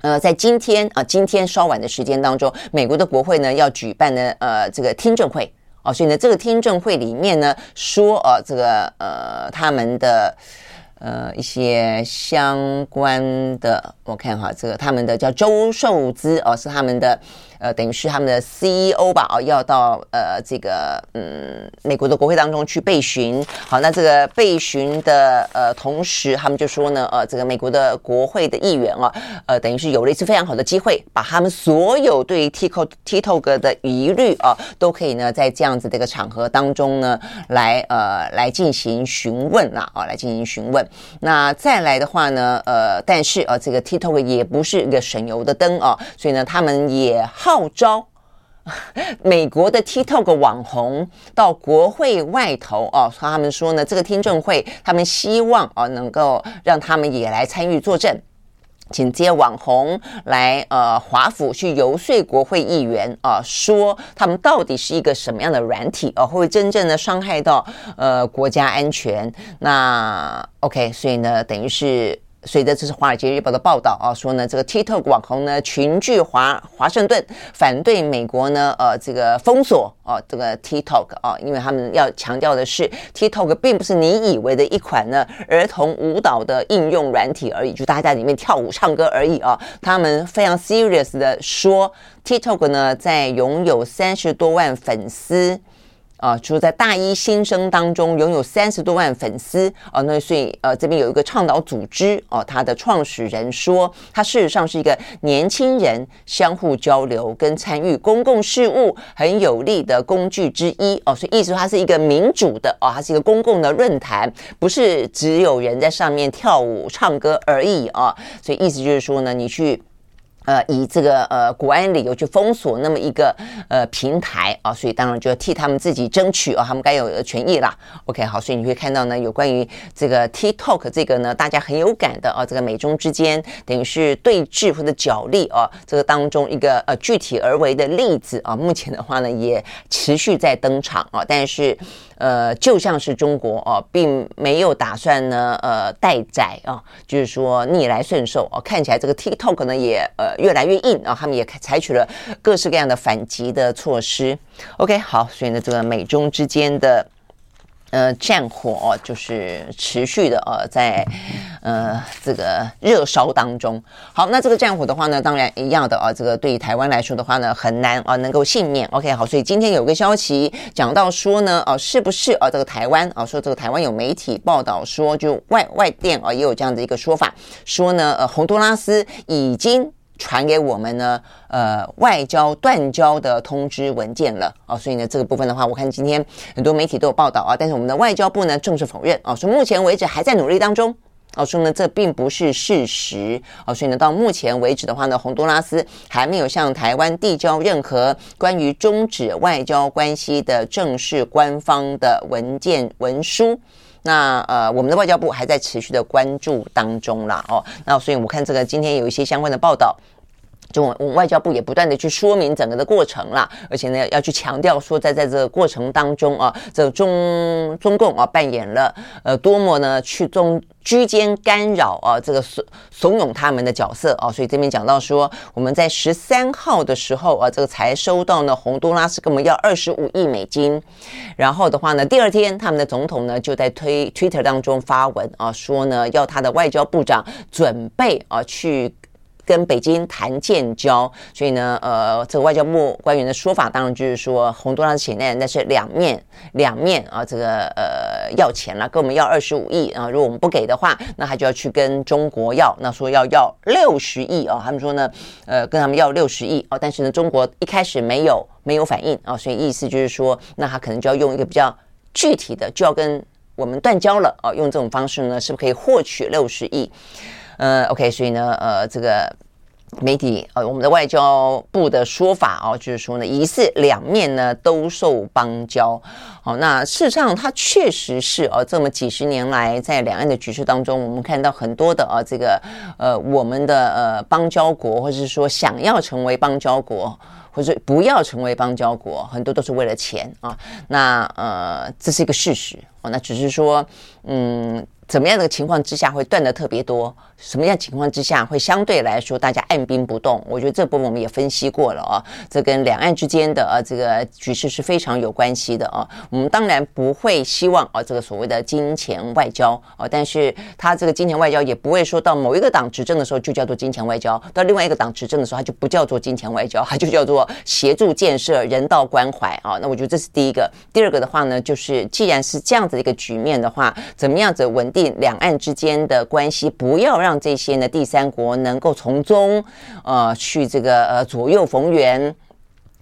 呃，在今天啊，今天稍晚的时间当中，美国的国会呢要举办的呃这个听证会。哦，所以呢，这个听证会里面呢，说呃，这个呃，他们的呃一些相关的，我看哈，这个他们的叫周寿资哦，是他们的。呃，等于是他们的 CEO 吧，哦，要到呃这个嗯美国的国会当中去备询。好，那这个备询的呃同时，他们就说呢，呃，这个美国的国会的议员啊，呃，等于是有了一次非常好的机会，把他们所有对于 TikTok TikTok 的疑虑啊，都可以呢在这样子的一个场合当中呢来呃来进行询问啦，啊，来进行询问。那再来的话呢，呃，但是呃这个 TikTok 也不是一个省油的灯啊，所以呢，他们也。号召 <laughs> 美国的 TikTok 网红到国会外头哦，他们说呢，这个听证会他们希望啊能够让他们也来参与作证，请接网红来呃华府去游说国会议员啊，说他们到底是一个什么样的软体哦，会真正的伤害到呃国家安全？那 OK，所以呢，等于是。随着这是《华尔街日报》的报道啊，说呢，这个 TikTok 网红呢群聚华华盛顿，反对美国呢呃这个封锁哦这个 TikTok 啊，因为他们要强调的是 TikTok 并不是你以为的一款呢儿童舞蹈的应用软体而已，就大家在里面跳舞唱歌而已啊。他们非常 serious 的说，TikTok 呢在拥有三十多万粉丝。啊，就是在大一新生当中拥有三十多万粉丝啊，那所以呃这边有一个倡导组织哦，他的创始人说，他事实上是一个年轻人相互交流跟参与公共事务很有利的工具之一哦，所以意思说它是一个民主的哦，它是一个公共的论坛，不是只有人在上面跳舞唱歌而已啊，所以意思就是说呢，你去。呃，以这个呃国安理由去封锁那么一个呃平台啊，所以当然就要替他们自己争取啊，他们该有的权益啦。OK，好，所以你会看到呢，有关于这个 TikTok 这个呢，大家很有感的啊，这个美中之间等于是对峙或者角力啊，这个当中一个呃具体而为的例子啊，目前的话呢也持续在登场啊，但是。呃，就像是中国哦，并没有打算呢，呃，待宰啊，就是说逆来顺受哦。看起来这个 TikTok 呢也呃越来越硬啊，他们也采取了各式各样的反击的措施。OK，好，所以呢，这个美中之间的。呃，战火哦，就是持续的呃，在呃这个热烧当中。好，那这个战火的话呢，当然一样的啊，这个对于台湾来说的话呢，很难啊能够幸免。OK，好，所以今天有个消息讲到说呢，哦，是不是啊这个台湾啊说这个台湾有媒体报道说，就外外电啊也有这样的一个说法，说呢呃洪都拉斯已经。传给我们呢，呃，外交断交的通知文件了。啊，所以呢，这个部分的话，我看今天很多媒体都有报道啊，但是我们的外交部呢，正式否认。啊，说目前为止还在努力当中。啊，说呢，这并不是事实。啊，所以呢，到目前为止的话呢，洪都拉斯还没有向台湾递交任何关于终止外交关系的正式官方的文件文书。那呃，我们的外交部还在持续的关注当中啦，哦，那所以我们看这个今天有一些相关的报道。就我们外交部也不断的去说明整个的过程啦，而且呢要去强调说，在在这个过程当中啊，这个、中中共啊扮演了呃多么呢去中居间干扰啊这个怂怂恿他们的角色啊，所以这边讲到说，我们在十三号的时候啊，这个才收到呢洪都拉斯跟我们要二十五亿美金，然后的话呢，第二天他们的总统呢就在推 Twitter 当中发文啊，说呢要他的外交部长准备啊去。跟北京谈建交，所以呢，呃，这个外交部官员的说法当然就是说，洪都拉斯现在那是两面两面啊，这个呃要钱了，跟我们要二十五亿啊，如果我们不给的话，那他就要去跟中国要，那说要要六十亿啊，他们说呢，呃，跟他们要六十亿啊，但是呢，中国一开始没有没有反应啊，所以意思就是说，那他可能就要用一个比较具体的，就要跟我们断交了啊，用这种方式呢，是不是可以获取六十亿？呃，OK，所以呢，呃，这个媒体呃，我们的外交部的说法哦，就是说呢，疑似两面呢都受邦交。好，那事实上，它确实是哦，这么几十年来在两岸的局势当中，我们看到很多的啊，这个呃，我们的呃邦交国，或者是说想要成为邦交国，或者不要成为邦交国，很多都是为了钱啊。那呃，这是一个事实哦，那只是说，嗯。怎么样的情况之下会断的特别多？什么样情况之下会相对来说大家按兵不动？我觉得这部分我们也分析过了啊，这跟两岸之间的啊这个局势是非常有关系的啊。我们当然不会希望啊这个所谓的金钱外交啊，但是他这个金钱外交也不会说到某一个党执政的时候就叫做金钱外交，到另外一个党执政的时候它就不叫做金钱外交，它就叫做协助建设、人道关怀啊。那我觉得这是第一个。第二个的话呢，就是既然是这样子一个局面的话，怎么样子稳定？两岸之间的关系，不要让这些呢第三国能够从中，呃，去这个呃左右逢源。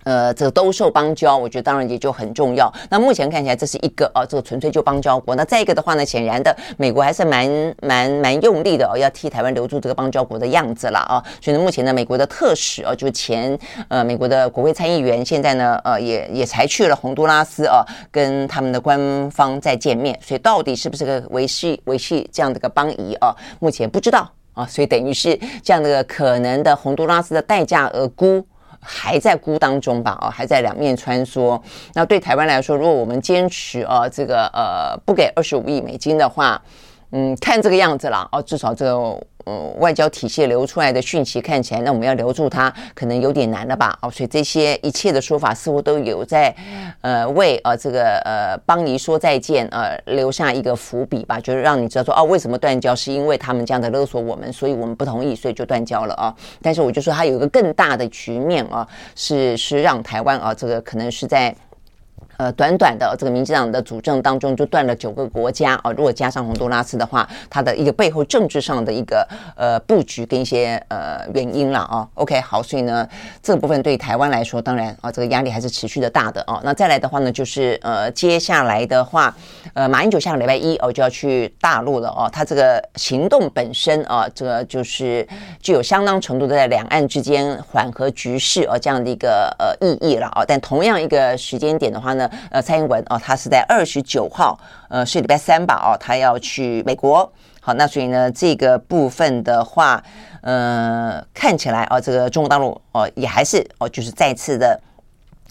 呃，这个兜售邦交，我觉得当然也就很重要。那目前看起来这是一个啊，这个纯粹就邦交国。那再一个的话呢，显然的，美国还是蛮蛮蛮用力的哦，要替台湾留住这个邦交国的样子了啊。所以呢，目前呢，美国的特使啊，就前呃美国的国会参议员，现在呢，呃也也才去了洪都拉斯啊，跟他们的官方再见面。所以到底是不是个维系维系这样的一个邦谊啊？目前不知道啊。所以等于是这样的可能的洪都拉斯的代价而沽。还在孤当中吧，哦，还在两面穿梭。那对台湾来说，如果我们坚持呃这个呃不给二十五亿美金的话，嗯，看这个样子了，哦，至少这个。呃，外交体系流出来的讯息看起来，那我们要留住它，可能有点难了吧？哦，所以这些一切的说法似乎都有在，呃，为呃这个呃邦尼说再见，呃，留下一个伏笔吧，就是让你知道说，哦，为什么断交？是因为他们这样的勒索我们，所以我们不同意，所以就断交了啊。但是我就说，它有一个更大的局面啊，是是让台湾啊，这个可能是在。呃，短短的这个民进党的主政当中，就断了九个国家啊。如果加上洪都拉斯的话，它的一个背后政治上的一个呃布局跟一些呃原因了啊。OK，好，所以呢，这部分对台湾来说，当然啊，这个压力还是持续的大的啊。那再来的话呢，就是呃，接下来的话，呃，马英九下个礼拜一哦就要去大陆了哦。他这个行动本身啊，这个就是具有相当程度的在两岸之间缓和局势啊这样的一个呃意义了啊。但同样一个时间点的话呢。呃，蔡英文哦，他是在二十九号，呃，是礼拜三吧？哦，他要去美国。好，那所以呢，这个部分的话，呃，看起来哦，这个中国大陆哦，也还是哦，就是再次的。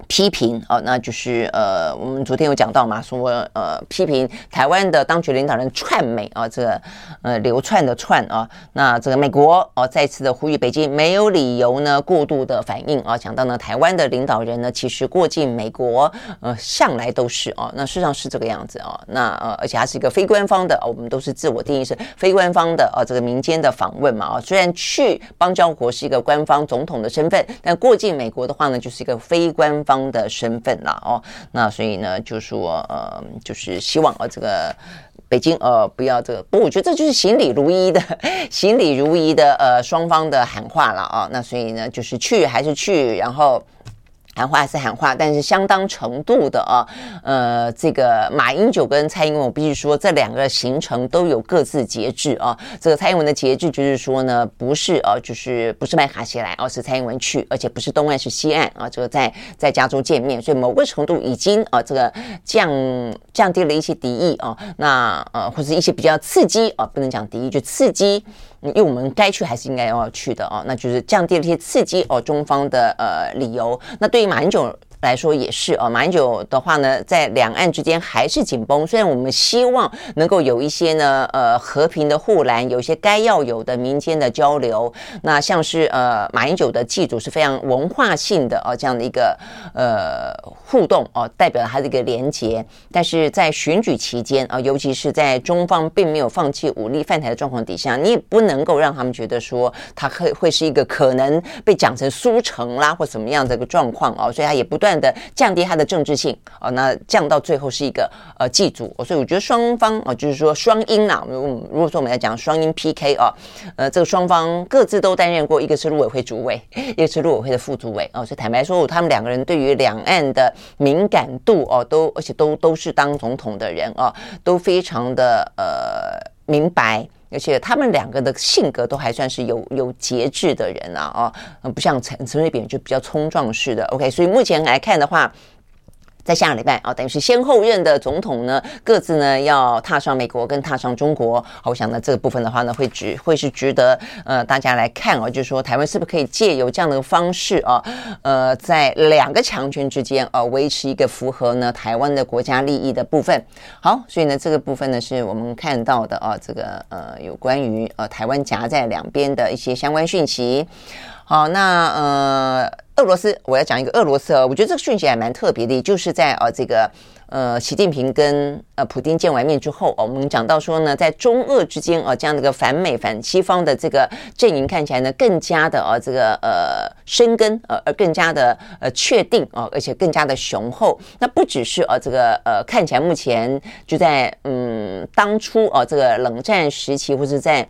批评哦，那就是呃，我们昨天有讲到嘛，说呃，批评台湾的当局领导人串美啊，这个呃流窜的窜啊，那这个美国哦，再次的呼吁北京没有理由呢过度的反应啊，讲到呢台湾的领导人呢，其实过境美国呃向来都是哦，那事实上是这个样子啊，那呃而且还是一个非官方的，我们都是自我定义是非官方的啊，这个民间的访问嘛啊，虽然去邦交国是一个官方总统的身份，但过境美国的话呢，就是一个非官方。方的身份了哦，那所以呢，就说呃，就是希望呃，这个北京呃不要这个，不，我觉得这就是行礼如一的，<laughs> 行礼如一的呃双方的喊话了啊、那所以呢，就是去还是去，然后。喊话是喊话，但是相当程度的啊，呃，这个马英九跟蔡英文，我必须说，这两个行程都有各自节制啊。这个蔡英文的节制就是说呢，不是啊，就是不是麦卡锡来，而是蔡英文去，而且不是东岸是西岸啊，这个在在加州见面，所以某个程度已经啊，这个降降低了一些敌意啊，那呃或者一些比较刺激啊，不能讲敌意，就刺激。因为我们该去还是应该要去的哦，那就是降低了一些刺激哦，中方的呃理由。那对于马英九来说也是哦，马英九的话呢，在两岸之间还是紧绷。虽然我们希望能够有一些呢呃和平的护栏，有一些该要有的民间的交流。那像是呃马英九的祭祖是非常文化性的哦，这样的一个呃互动哦，代表了他的一个连结。但是在选举期间啊，尤其是在中方并没有放弃武力犯台的状况底下，你也不能够让他们觉得说他会会是一个可能被讲成苏城啦或什么样的一个状况哦，所以他也不断。的降低它的政治性哦，那降到最后是一个呃祭祖，所以我觉得双方啊，就是说双英啊，如果说我们来讲双英 PK 啊，呃，这个双方各自都担任过，一个是陆委会主委，<laughs> 一个是陆委会的副主委哦，所以坦白说，他们两个人对于两岸的敏感度哦，都而且都都是当总统的人啊，都非常的呃明白。而且他们两个的性格都还算是有有节制的人啊，哦，不像陈陈水扁就比较冲撞式的。OK，所以目前来看的话。在下个礼拜啊，等于是先后任的总统呢，各自呢要踏上美国跟踏上中国。好，我想呢这个部分的话呢，会值会是值得呃大家来看哦，就是说台湾是不是可以借由这样的方式啊，呃，在两个强权之间啊，维持一个符合呢台湾的国家利益的部分。好，所以呢这个部分呢是我们看到的啊，这个呃有关于呃台湾夹在两边的一些相关讯息。好，那呃，俄罗斯，我要讲一个俄罗斯，我觉得这个讯息还蛮特别的，就是在呃这个呃习近平跟呃普丁见完面之后，我们讲到说呢，在中俄之间啊，这样的一个反美反西方的这个阵营看起来呢，更加的啊这个呃生根呃而更加的呃确定啊，而且更加的雄厚。那不只是啊这个呃看起来目前就在嗯当初啊这个冷战时期或者在。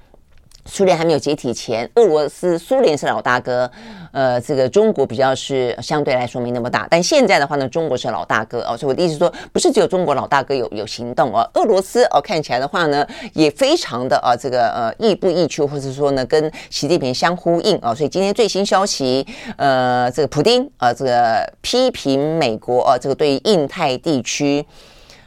苏联还没有解体前，俄罗斯、苏联是老大哥，呃，这个中国比较是相对来说没那么大。但现在的话呢，中国是老大哥哦，所以我的意思说，不是只有中国老大哥有有行动哦，俄罗斯哦看起来的话呢，也非常的啊，这个呃亦步亦趋，或者说呢跟习近平相呼应啊。所以今天最新消息，呃，这个普丁啊，这个批评美国啊，这个对印太地区。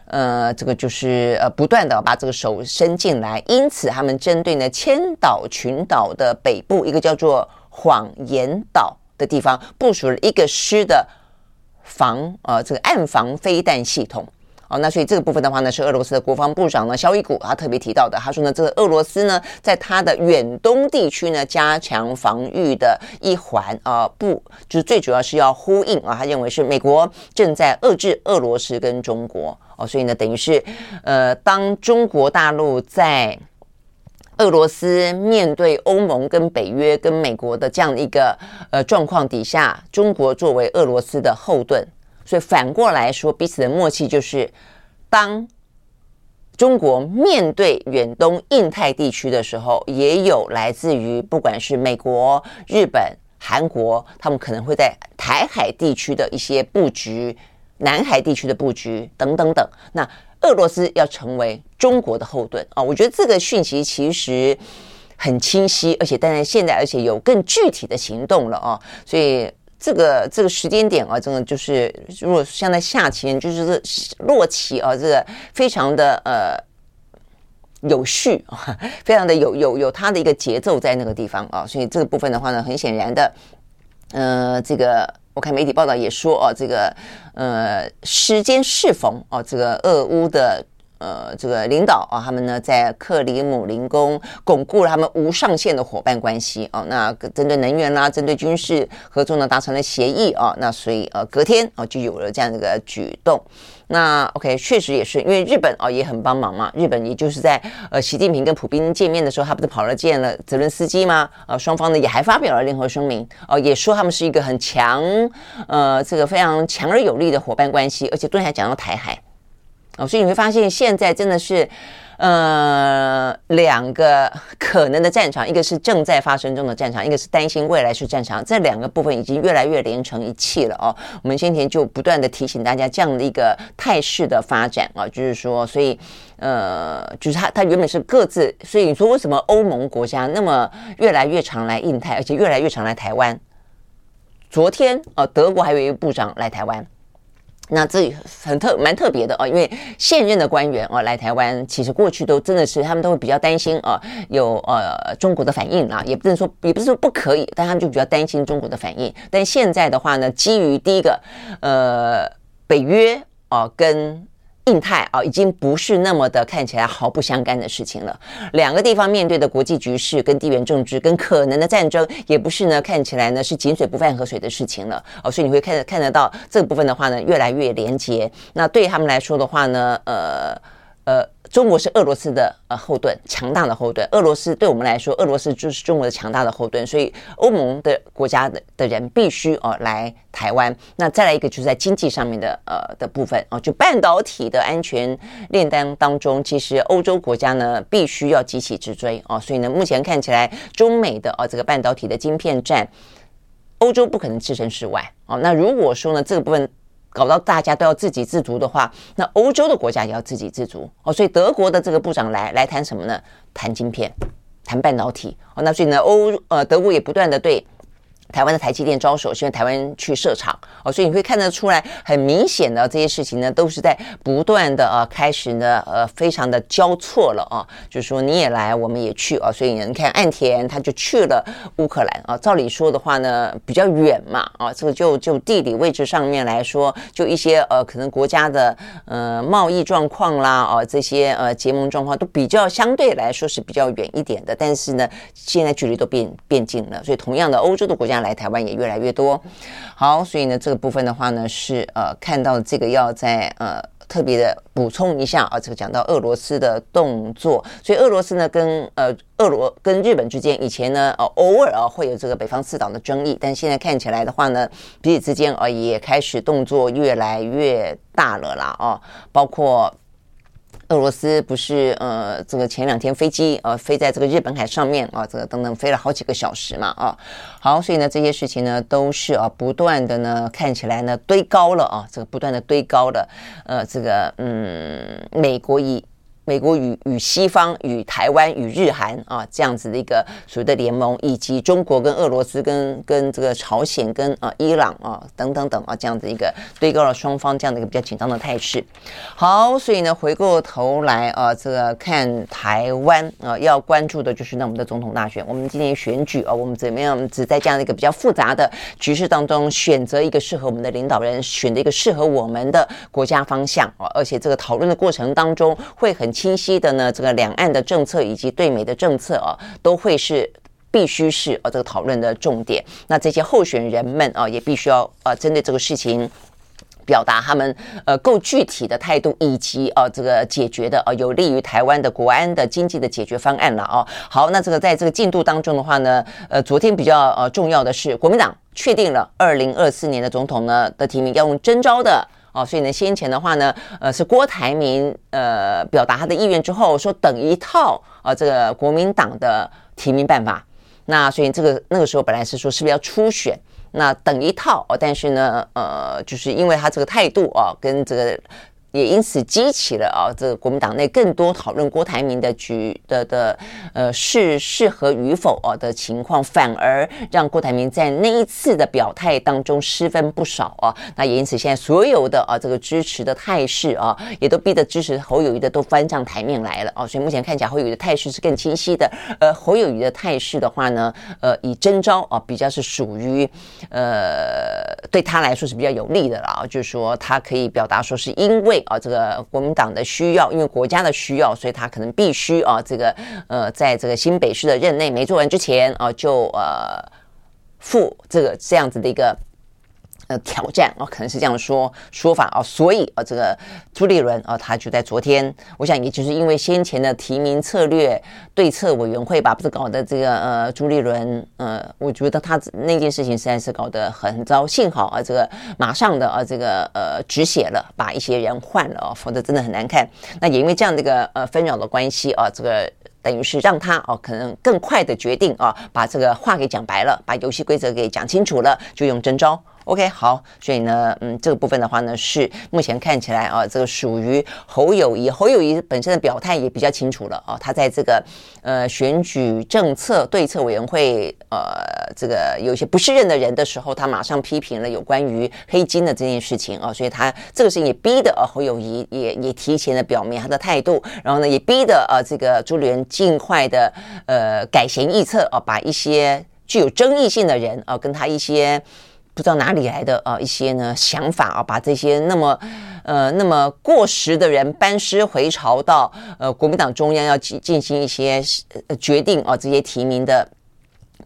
呃，这个就是呃，不断的把这个手伸进来，因此他们针对呢千岛群岛的北部一个叫做谎言岛的地方，部署了一个师的防呃这个岸防飞弹系统。哦，那所以这个部分的话呢，是俄罗斯的国防部长呢肖伊古他特别提到的。他说呢，这个俄罗斯呢，在他的远东地区呢，加强防御的一环啊，不，就是最主要是要呼应啊，他认为是美国正在遏制俄罗斯跟中国哦，所以呢，等于是呃，当中国大陆在俄罗斯面对欧盟跟北约跟美国的这样一个呃状况底下，中国作为俄罗斯的后盾。所以反过来说，彼此的默契就是，当中国面对远东、印太地区的时候，也有来自于不管是美国、日本、韩国，他们可能会在台海地区的一些布局、南海地区的布局等等等。那俄罗斯要成为中国的后盾啊，我觉得这个讯息其实很清晰，而且当然现在而且有更具体的行动了啊，所以这个这个时间点啊，真的就是如果像在下棋，就是落棋啊，这个非常的呃有序啊，<laughs> 非常的有有有它的一个节奏在那个地方啊，所以这个部分的话呢，很显然的，呃，这个。我看媒体报道也说哦，这个呃时间适逢哦，这个俄乌的呃这个领导啊，他们呢在克里姆林宫巩固了他们无上限的伙伴关系哦。那针对能源啦，针对军事合作呢达成了协议啊。那所以呃隔天啊就有了这样的一个举动。那 OK，确实也是，因为日本哦也很帮忙嘛。日本也就是在呃习近平跟普京见面的时候，他不是跑了见了泽伦斯基吗？呃，双方呢也还发表了联合声明，哦、也说他们是一个很强，呃，这个非常强而有力的伙伴关系，而且都还讲到台海，哦、所以你会发现现在真的是。呃，两个可能的战场，一个是正在发生中的战场，一个是担心未来是战场。这两个部分已经越来越连成一气了哦。我们先前就不断的提醒大家这样的一个态势的发展啊，就是说，所以呃，就是它它原本是各自，所以你说为什么欧盟国家那么越来越常来印太，而且越来越常来台湾？昨天呃，德国还有一个部长来台湾。那这很特蛮特别的哦，因为现任的官员哦来台湾，其实过去都真的是他们都会比较担心哦，有呃中国的反应啊，也不能说也不是说不可以，但他们就比较担心中国的反应。但现在的话呢，基于第一个呃北约哦跟。印太啊，已经不是那么的看起来毫不相干的事情了。两个地方面对的国际局势、跟地缘政治、跟可能的战争，也不是呢看起来呢是井水不犯河水的事情了。哦，所以你会看看得到这个部分的话呢，越来越连结。那对他们来说的话呢，呃呃。中国是俄罗斯的呃后盾，强大的后盾。俄罗斯对我们来说，俄罗斯就是中国的强大的后盾。所以欧盟的国家的的人必须哦、来台湾。那再来一个就是在经济上面的呃的部分哦、就半导体的安全链当当中，其实欧洲国家呢必须要急起直追哦、所以呢，目前看起来中美的哦、呃、这个半导体的晶片战，欧洲不可能置身事外哦、那如果说呢这个部分，搞到大家都要自给自足的话，那欧洲的国家也要自给自足哦。所以德国的这个部长来来谈什么呢？谈晶片，谈半导体哦。那所以呢，欧呃德国也不断的对。台湾的台积电招手，希望台湾去设厂。哦，所以你会看得出来，很明显的这些事情呢，都是在不断的呃开始呢，呃，非常的交错了啊，就是说你也来，我们也去啊，所以你看岸田他就去了乌克兰啊，照理说的话呢，比较远嘛啊，这个就就地理位置上面来说，就一些呃可能国家的呃贸易状况啦啊，这些呃结盟状况都比较相对来说是比较远一点的，但是呢，现在距离都变变近了，所以同样的欧洲的国家。来台湾也越来越多，好，所以呢，这个部分的话呢，是呃，看到这个要在呃特别的补充一下啊，这个讲到俄罗斯的动作，所以俄罗斯呢跟呃俄罗跟日本之间以前呢呃偶尔啊会有这个北方四岛的争议，但现在看起来的话呢，彼此之间啊也开始动作越来越大了啦啊，包括。俄罗斯不是呃，这个前两天飞机呃飞在这个日本海上面啊，这个等等飞了好几个小时嘛啊，好，所以呢这些事情呢都是啊不断的呢看起来呢堆高了啊，这个不断的堆高了，呃，这个嗯，美国以。美国与与西方与台湾与日韩啊这样子的一个所谓的联盟，以及中国跟俄罗斯跟跟这个朝鲜跟啊伊朗啊等等等啊这样子一个对高了双方这样的一个比较紧张的态势。好，所以呢回过头来啊这个看台湾啊要关注的就是那我们的总统大选，我们今年选举啊我们怎么样只在这样的一个比较复杂的局势当中选择一个适合我们的领导人，选择一个适合我们的国家方向啊，而且这个讨论的过程当中会很。清晰的呢，这个两岸的政策以及对美的政策啊，都会是必须是呃这个讨论的重点。那这些候选人们啊，也必须要呃针对这个事情。表达他们呃够具体的态度，以及呃这个解决的呃有利于台湾的国安的经济的解决方案了哦。好，那这个在这个进度当中的话呢，呃，昨天比较呃重要的是，国民党确定了二零二四年的总统呢的提名要用征召的哦，所以呢先前的话呢，呃是郭台铭呃表达他的意愿之后说等一套啊、呃、这个国民党的提名办法，那所以这个那个时候本来是说是不是要初选？那等一套哦，但是呢，呃，就是因为他这个态度啊，跟这个。也因此激起了啊，这个国民党内更多讨论郭台铭的局的的呃是适合与否啊的情况，反而让郭台铭在那一次的表态当中失分不少啊。那也因此现在所有的啊这个支持的态势啊，也都逼得支持侯友谊的都翻上台面来了哦。所以目前看起来侯友谊的态势是更清晰的。呃，侯友谊的态势的话呢，呃，以征召啊比较是属于呃对他来说是比较有利的了啊，就是说他可以表达说是因为。啊，这个国民党的需要，因为国家的需要，所以他可能必须啊，这个呃，在这个新北市的任内没做完之前啊，就呃负这个这样子的一个。呃，挑战、哦，可能是这样说说法啊、哦，所以啊、这个朱立伦啊、哦，他就在昨天，我想也就是因为先前的提名策略对策委员会吧，不是搞的这个呃，朱立伦呃，我觉得他那件事情实在是搞得很糟，幸好啊，这个马上的啊，这个呃止血了，把一些人换了啊、哦，否则真的很难看。那也因为这样的一个呃纷扰的关系啊，这个等于是让他哦、可能更快的决定啊，把这个话给讲白了，把游戏规则给讲清楚了，就用真招。OK，好，所以呢，嗯，这个部分的话呢，是目前看起来啊，这个属于侯友谊，侯友谊本身的表态也比较清楚了啊，他在这个呃选举政策对策委员会呃这个有些不适任的人的时候，他马上批评了有关于黑金的这件事情啊，所以他这个事情也逼得啊侯友谊也也提前的表明他的态度，然后呢，也逼得啊这个朱立伦尽快的呃改弦易辙啊，把一些具有争议性的人啊跟他一些。不知道哪里来的啊一些呢想法啊，把这些那么呃那么过时的人班师回朝到呃国民党中央要进进行一些呃决定啊，这些提名的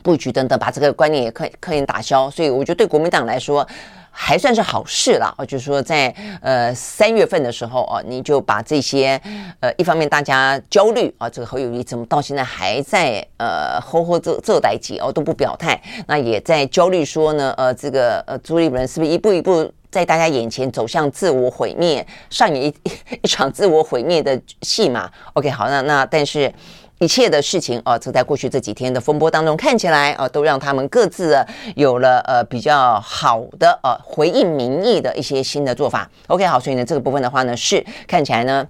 布局等等，把这个观念也可可以打消。所以我觉得对国民党来说。还算是好事了啊，就是说在呃三月份的时候啊，你就把这些呃一方面大家焦虑啊，这个侯友谊怎么到现在还在呃吼吼这这代志哦都不表态，那也在焦虑说呢呃这个呃朱立伦是不是一步一步在大家眼前走向自我毁灭，上演一一,场自我毁灭的戏嘛？OK，好，那那但是。一切的事情啊，就在过去这几天的风波当中，看起来啊，都让他们各自有了呃比较好的呃回应民意的一些新的做法。OK，好，所以呢，这个部分的话呢，是看起来呢，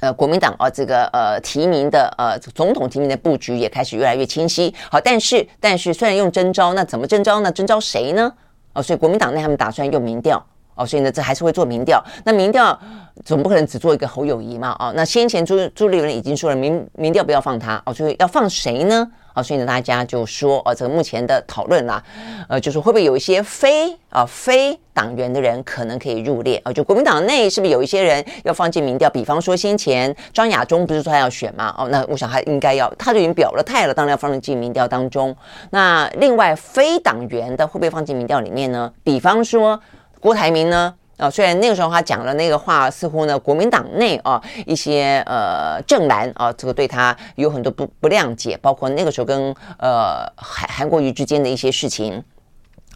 呃，国民党啊，这个呃提名的呃总统提名的布局也开始越来越清晰。好，但是但是虽然用征召，那怎么征召呢？征召谁呢？哦，所以国民党内他们打算用民调。哦，所以呢，这还是会做民调。那民调总不可能只做一个侯友谊嘛？哦，那先前朱朱立伦已经说了，民民调不要放他。哦，所以要放谁呢？哦，所以呢，大家就说，哦，这个目前的讨论啦，呃，就是会不会有一些非啊、非党员的人可能可以入列？哦，就国民党内是不是有一些人要放进民调？比方说先前张亚中不是说他要选嘛？哦，那我想他应该要，他就已经表了态了，当然要放进民调当中。那另外非党员的会不会放进民调里面呢？比方说。郭台铭呢？啊、虽然那个时候他讲了那个话，似乎呢国民党内啊一些呃正蓝啊，这个对他有很多不不谅解，包括那个时候跟呃韩韩国瑜之间的一些事情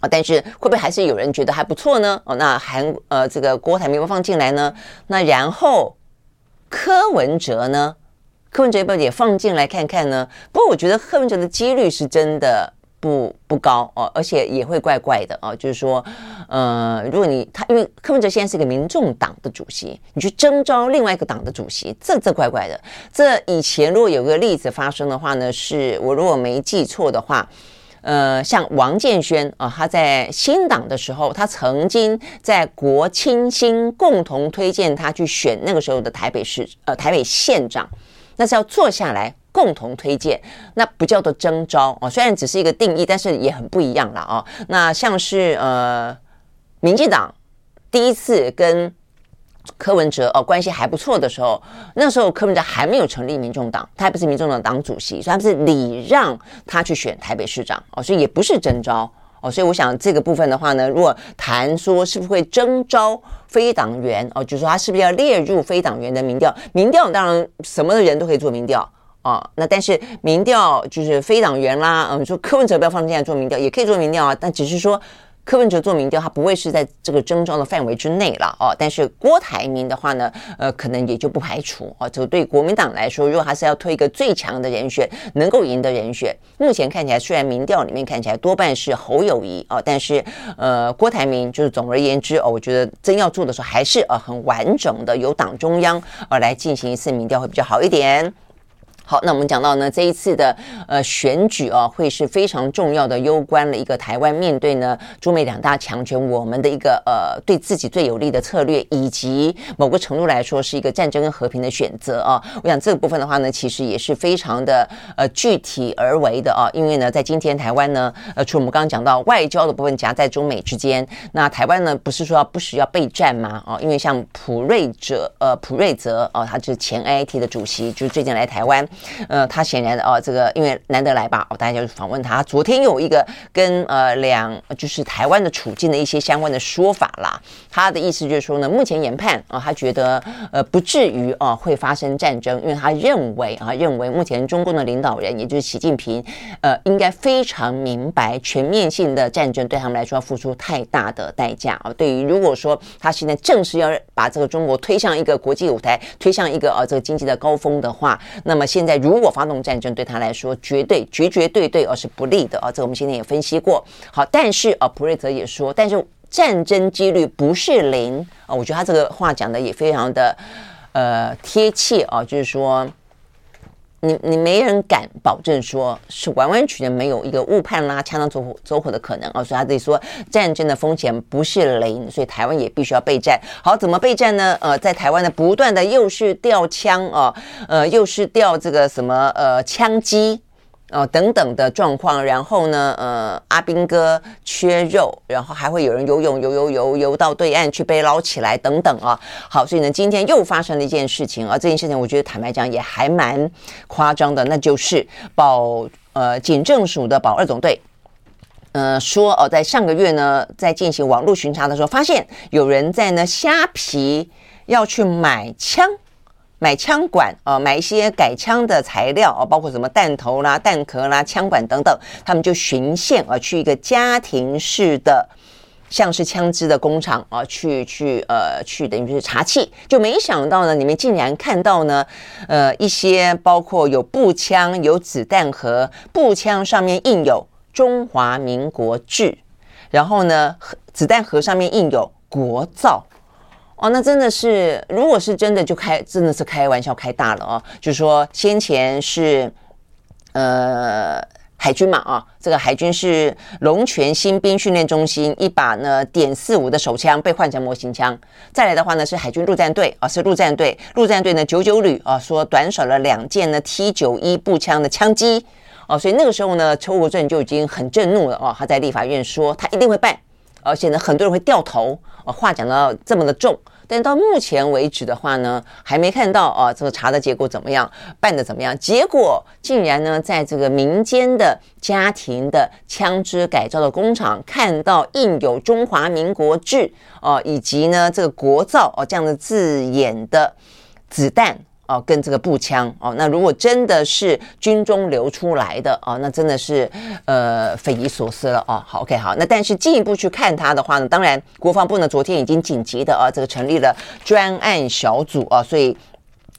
啊，但是会不会还是有人觉得还不错呢？哦，那韩呃这个郭台铭放进来呢？那然后柯文哲呢？柯文哲要不要也放进来看看呢？不过我觉得柯文哲的几率是真的。不不高哦，而且也会怪怪的哦。就是说，呃，如果你他因为柯文哲现在是一个民众党的主席，你去征召另外一个党的主席，这这怪怪的。这以前如果有个例子发生的话呢，是我如果没记错的话，呃，像王建煊啊，他在新党的时候，他曾经在国清新共同推荐他去选那个时候的台北市呃台北县长，那是要坐下来。共同推荐，那不叫做征召哦，虽然只是一个定义，但是也很不一样了哦。那像是呃，民进党第一次跟柯文哲哦关系还不错的时候，那时候柯文哲还没有成立民众党，他还不是民众党党主席，所以他是礼让他去选台北市长哦，所以也不是征召。哦，所以我想这个部分的话呢，如果谈说是不是会征召非党员哦，就是说他是不是要列入非党员的民调？民调当然什么的人都可以做民调哦，那但是民调就是非党员啦，嗯，说柯文哲不要放进来做民调，也可以做民调啊，但只是说。柯文哲做民调，他不会是在这个征召的范围之内了哦。但是郭台铭的话呢，呃，可能也就不排除哦。就对国民党来说，如果还是要推一个最强的人选，能够赢的人选，目前看起来虽然民调里面看起来多半是侯友谊哦，但是呃，郭台铭就是总而言之哦，我觉得真要做的时候，还是呃很完整的由党中央呃来进行一次民调会比较好一点。好，那我们讲到呢，这一次的呃选举啊，会是非常重要的，攸关了一个台湾面对呢中美两大强权，我们的一个呃对自己最有利的策略，以及某个程度来说是一个战争跟和平的选择啊。我想这个部分的话呢，其实也是非常的呃具体而为的啊，因为呢，在今天台湾呢，呃，除了我们刚刚讲到外交的部分夹在中美之间，那台湾呢不是说要不时要备战吗？啊，因为像普瑞哲呃普瑞泽哦，他是前 AIT 的主席，就是最近来台湾。呃，他显然的哦，这个因为难得来吧，哦，大家就访问他。昨天有一个跟呃两就是台湾的处境的一些相关的说法啦。他的意思就是说呢，目前研判啊，他觉得呃不至于啊会发生战争，因为他认为啊认为目前中共的领导人也就是习近平呃应该非常明白全面性的战争对他们来说要付出太大的代价啊。对于如果说他现在正式要把这个中国推向一个国际舞台，推向一个啊这个经济的高峰的话，那么现现在。如果发动战争对他来说绝对绝绝对对而是不利的啊，这个我们今天也分析过。好，但是啊，普瑞泽也说，但是战争几率不是零啊。我觉得他这个话讲的也非常的呃贴切啊，就是说。你你没人敢保证说是完完全全没有一个误判啦、枪枪走火走火的可能啊，所以他自己说战争的风险不是零，所以台湾也必须要备战。好，怎么备战呢？呃，在台湾呢，不断的又是调枪啊，呃，又是调这个什么呃枪机。哦，等等的状况，然后呢，呃，阿兵哥缺肉，然后还会有人游泳游游游游到对岸去被捞起来，等等啊。好，所以呢，今天又发生了一件事情啊，这件事情我觉得坦白讲也还蛮夸张的，那就是保呃警政署的保二总队，呃说哦，在上个月呢，在进行网络巡查的时候，发现有人在呢虾皮要去买枪。买枪管啊，买一些改枪的材料啊，包括什么弹头啦、弹壳啦、枪管等等，他们就巡线啊，去一个家庭式的像是枪支的工厂啊，去去呃去等于是查气，就没想到呢，你们竟然看到呢，呃一些包括有步枪、有子弹盒，步枪上面印有中华民国制，然后呢，子弹盒上面印有国造。哦，那真的是，如果是真的，就开真的是开玩笑开大了哦。就是说，先前是呃海军嘛啊，这个海军是龙泉新兵训练中心一把呢点四五的手枪被换成模型枪。再来的话呢是海军陆战队啊，是陆战队，陆战队呢九九旅啊，说短少了两件呢 T 九一步枪的枪机哦，所以那个时候呢邱国正就已经很震怒了哦，他在立法院说他一定会办。而且呢，很多人会掉头啊，话讲到这么的重，但到目前为止的话呢，还没看到啊，这个查的结果怎么样，办的怎么样？结果竟然呢，在这个民间的家庭的枪支改造的工厂，看到印有“中华民国制”啊，以及呢这个“国造”哦这样的字眼的子弹。哦，跟这个步枪哦，那如果真的是军中流出来的哦，那真的是呃匪夷所思了哦。好，OK，好，那但是进一步去看它的话呢，当然国防部呢昨天已经紧急的啊，这个成立了专案小组啊，所以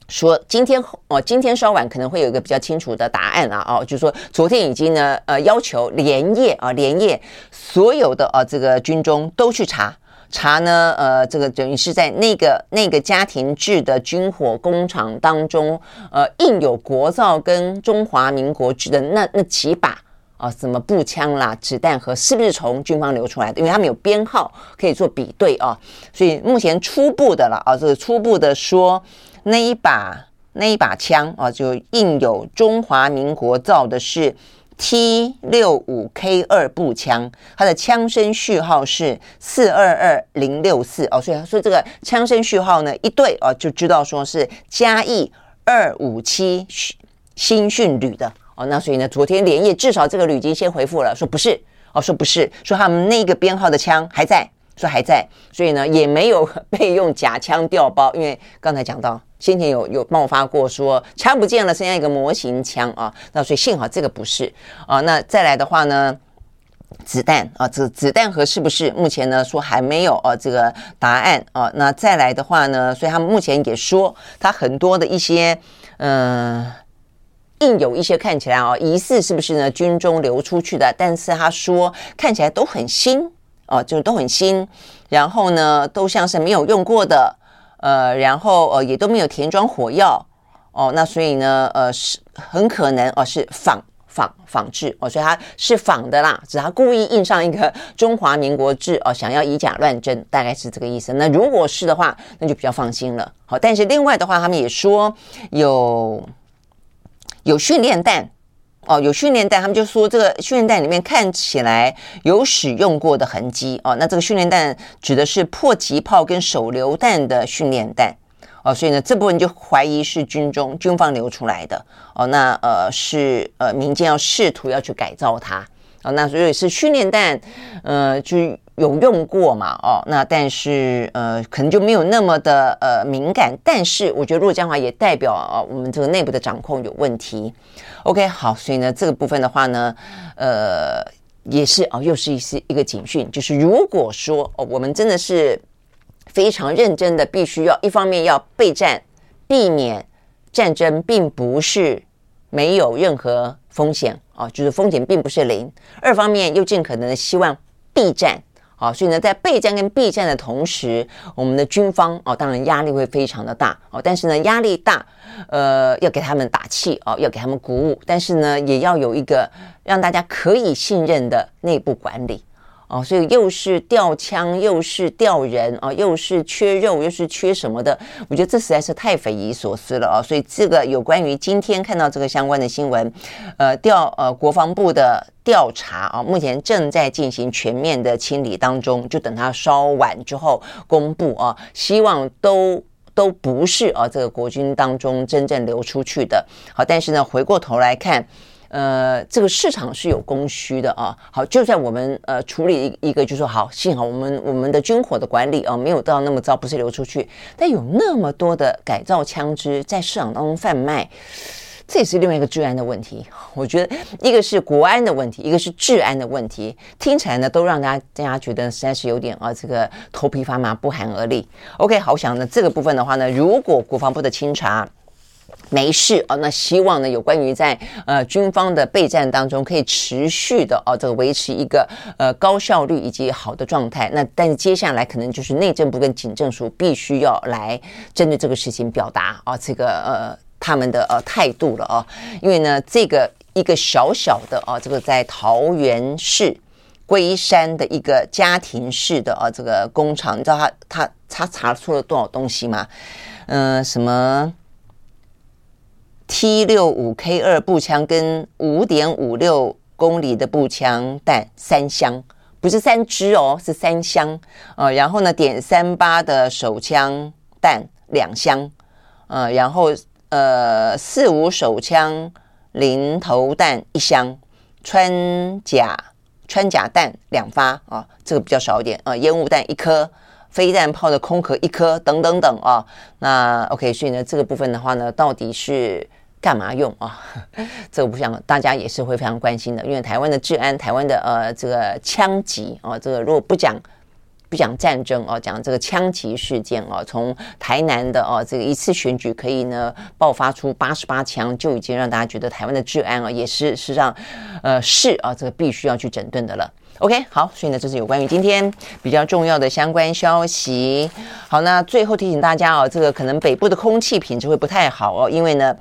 说今天哦，今天稍晚可能会有一个比较清楚的答案啊，哦，就是说昨天已经呢呃要求连夜啊连夜所有的啊这个军中都去查。查呢，呃，这个等于是在那个那个家庭制的军火工厂当中，呃，印有国造跟中华民国制的那那几把啊，什么步枪啦、子弹盒，是不是从军方流出来的？因为他们有编号可以做比对啊，所以目前初步的了啊，这个初步的说，那一把那一把枪啊，就印有中华民国造的是。T 六五 K 二步枪，它的枪声序号是四二二零六四。哦，所以说这个枪声序号呢一对哦，就知道说是嘉义二五七新训旅的。哦，那所以呢，昨天连夜至少这个旅已经先回复了，说不是。哦，说不是，说他们那个编号的枪还在，说还在，所以呢也没有 <laughs> 被用假枪调包，因为刚才讲到先前有有爆发过说枪不见了，剩下一个模型枪啊，那所以幸好这个不是啊，那再来的话呢？子弹啊，这个子弹盒是不是目前呢说还没有啊这个答案啊？那再来的话呢，所以他们目前也说，他很多的一些嗯、印有一些看起来啊疑似是不是呢军中流出去的，但是他说看起来都很新哦，就是都很新，然后呢都像是没有用过的，呃，然后呃也都没有填装火药哦，那所以呢呃是很可能哦是仿。仿仿制哦，所以它是仿的啦，只是他故意印上一个中华民国制哦，想要以假乱真，大概是这个意思。那如果是的话，那就比较放心了。好，但是另外的话，他们也说有有训练弹哦，有训练弹，他们就说这个训练弹里面看起来有使用过的痕迹哦。那这个训练弹指的是迫击炮跟手榴弹的训练弹。哦，所以呢，这部分就怀疑是军中军方流出来的哦。那呃是呃民间要试图要去改造它哦。那所以是训练弹，呃就有用过嘛哦。那但是呃可能就没有那么的呃敏感。但是我觉得如果这样的话，也代表啊、哦、我们这个内部的掌控有问题。OK，好，所以呢这个部分的话呢，呃也是哦，又是一次一个警讯，就是如果说哦我们真的是。非常认真的，必须要一方面要备战，避免战争并不是没有任何风险啊，就是风险并不是零。二方面又尽可能的希望避战啊，所以呢，在备战跟避战的同时，我们的军方哦，当然压力会非常的大哦，但是呢，压力大，呃，要给他们打气哦，要给他们鼓舞，但是呢，也要有一个让大家可以信任的内部管理。哦，所以又是调枪，又是调人啊，又是缺肉，又是缺什么的？我觉得这实在是太匪夷所思了啊！所以这个有关于今天看到这个相关的新闻，呃，调呃国防部的调查啊，目前正在进行全面的清理当中，就等它稍晚之后公布啊，希望都都不是啊这个国军当中真正流出去的。好，但是呢，回过头来看。呃，这个市场是有供需的啊。好，就算我们呃处理一一个，就说好，幸好我们我们的军火的管理啊没有到那么糟，不是流出去，但有那么多的改造枪支在市场当中贩卖，这也是另外一个治安的问题。我觉得一个是国安的问题，一个是治安的问题，听起来呢都让大家大家觉得实在是有点啊这个头皮发麻，不寒而栗。OK，好，想呢这个部分的话呢，如果国防部的清查。没事哦，那希望呢，有关于在呃军方的备战当中，可以持续的哦，这个维持一个呃高效率以及好的状态。那但是接下来可能就是内政部跟警政署必须要来针对这个事情表达啊、这个呃他们的呃态度了啊、哦，因为呢这个一个小小的啊、哦、这个在桃园市龟山的一个家庭式的啊、这个工厂，你知道他他他查出了多少东西吗？嗯、什么？T 六五 K 二步枪跟五点五六公里的步枪弹三箱，不是三支哦，是三箱。呃，然后呢，点三八的手枪弹两箱，呃，然后呃四五手枪零头弹一箱，穿甲穿甲弹两发啊、这个比较少一点啊、呃，烟雾弹一颗。飞弹炮的空壳一颗，等等等啊，那 OK，所以呢，这个部分的话呢，到底是干嘛用啊？<laughs> 这个不想大家也是会非常关心的，因为台湾的治安，台湾的呃这个枪击啊，这个如果不讲不讲战争哦，讲这个枪击事件哦，从台南的哦这个一次选举可以呢爆发出八十八枪，就已经让大家觉得台湾的治安啊也是实际上呃是啊这个必须要去整顿的了。OK，好，所以呢，这是有关于今天比较重要的相关消息。好，那最后提醒大家哦，这个可能北部的空气品质会不太好哦，因为呢，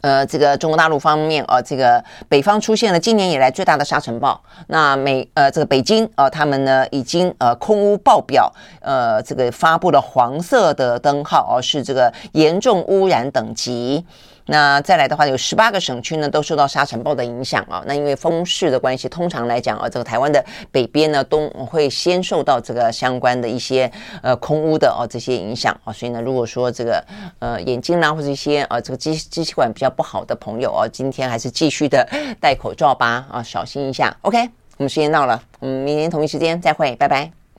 呃，这个中国大陆方面哦，这个北方出现了今年以来最大的沙尘暴。那美呃，这个北京呃，他们呢已经呃空污爆表呃，这个发布了黄色的灯号哦，是这个严重污染等级。那再来的话，有十八个省区呢都受到沙尘暴的影响啊。那因为风势的关系，通常来讲啊，这个台湾的北边呢都会先受到这个相关的一些呃空污的哦这些影响啊。所以呢，如果说这个呃眼睛啦或者一些呃这个支支气管比较不好的朋友哦，今天还是继续的戴口罩吧啊，小心一下。OK。我们时间到了，我们明天同一时间再会，拜拜。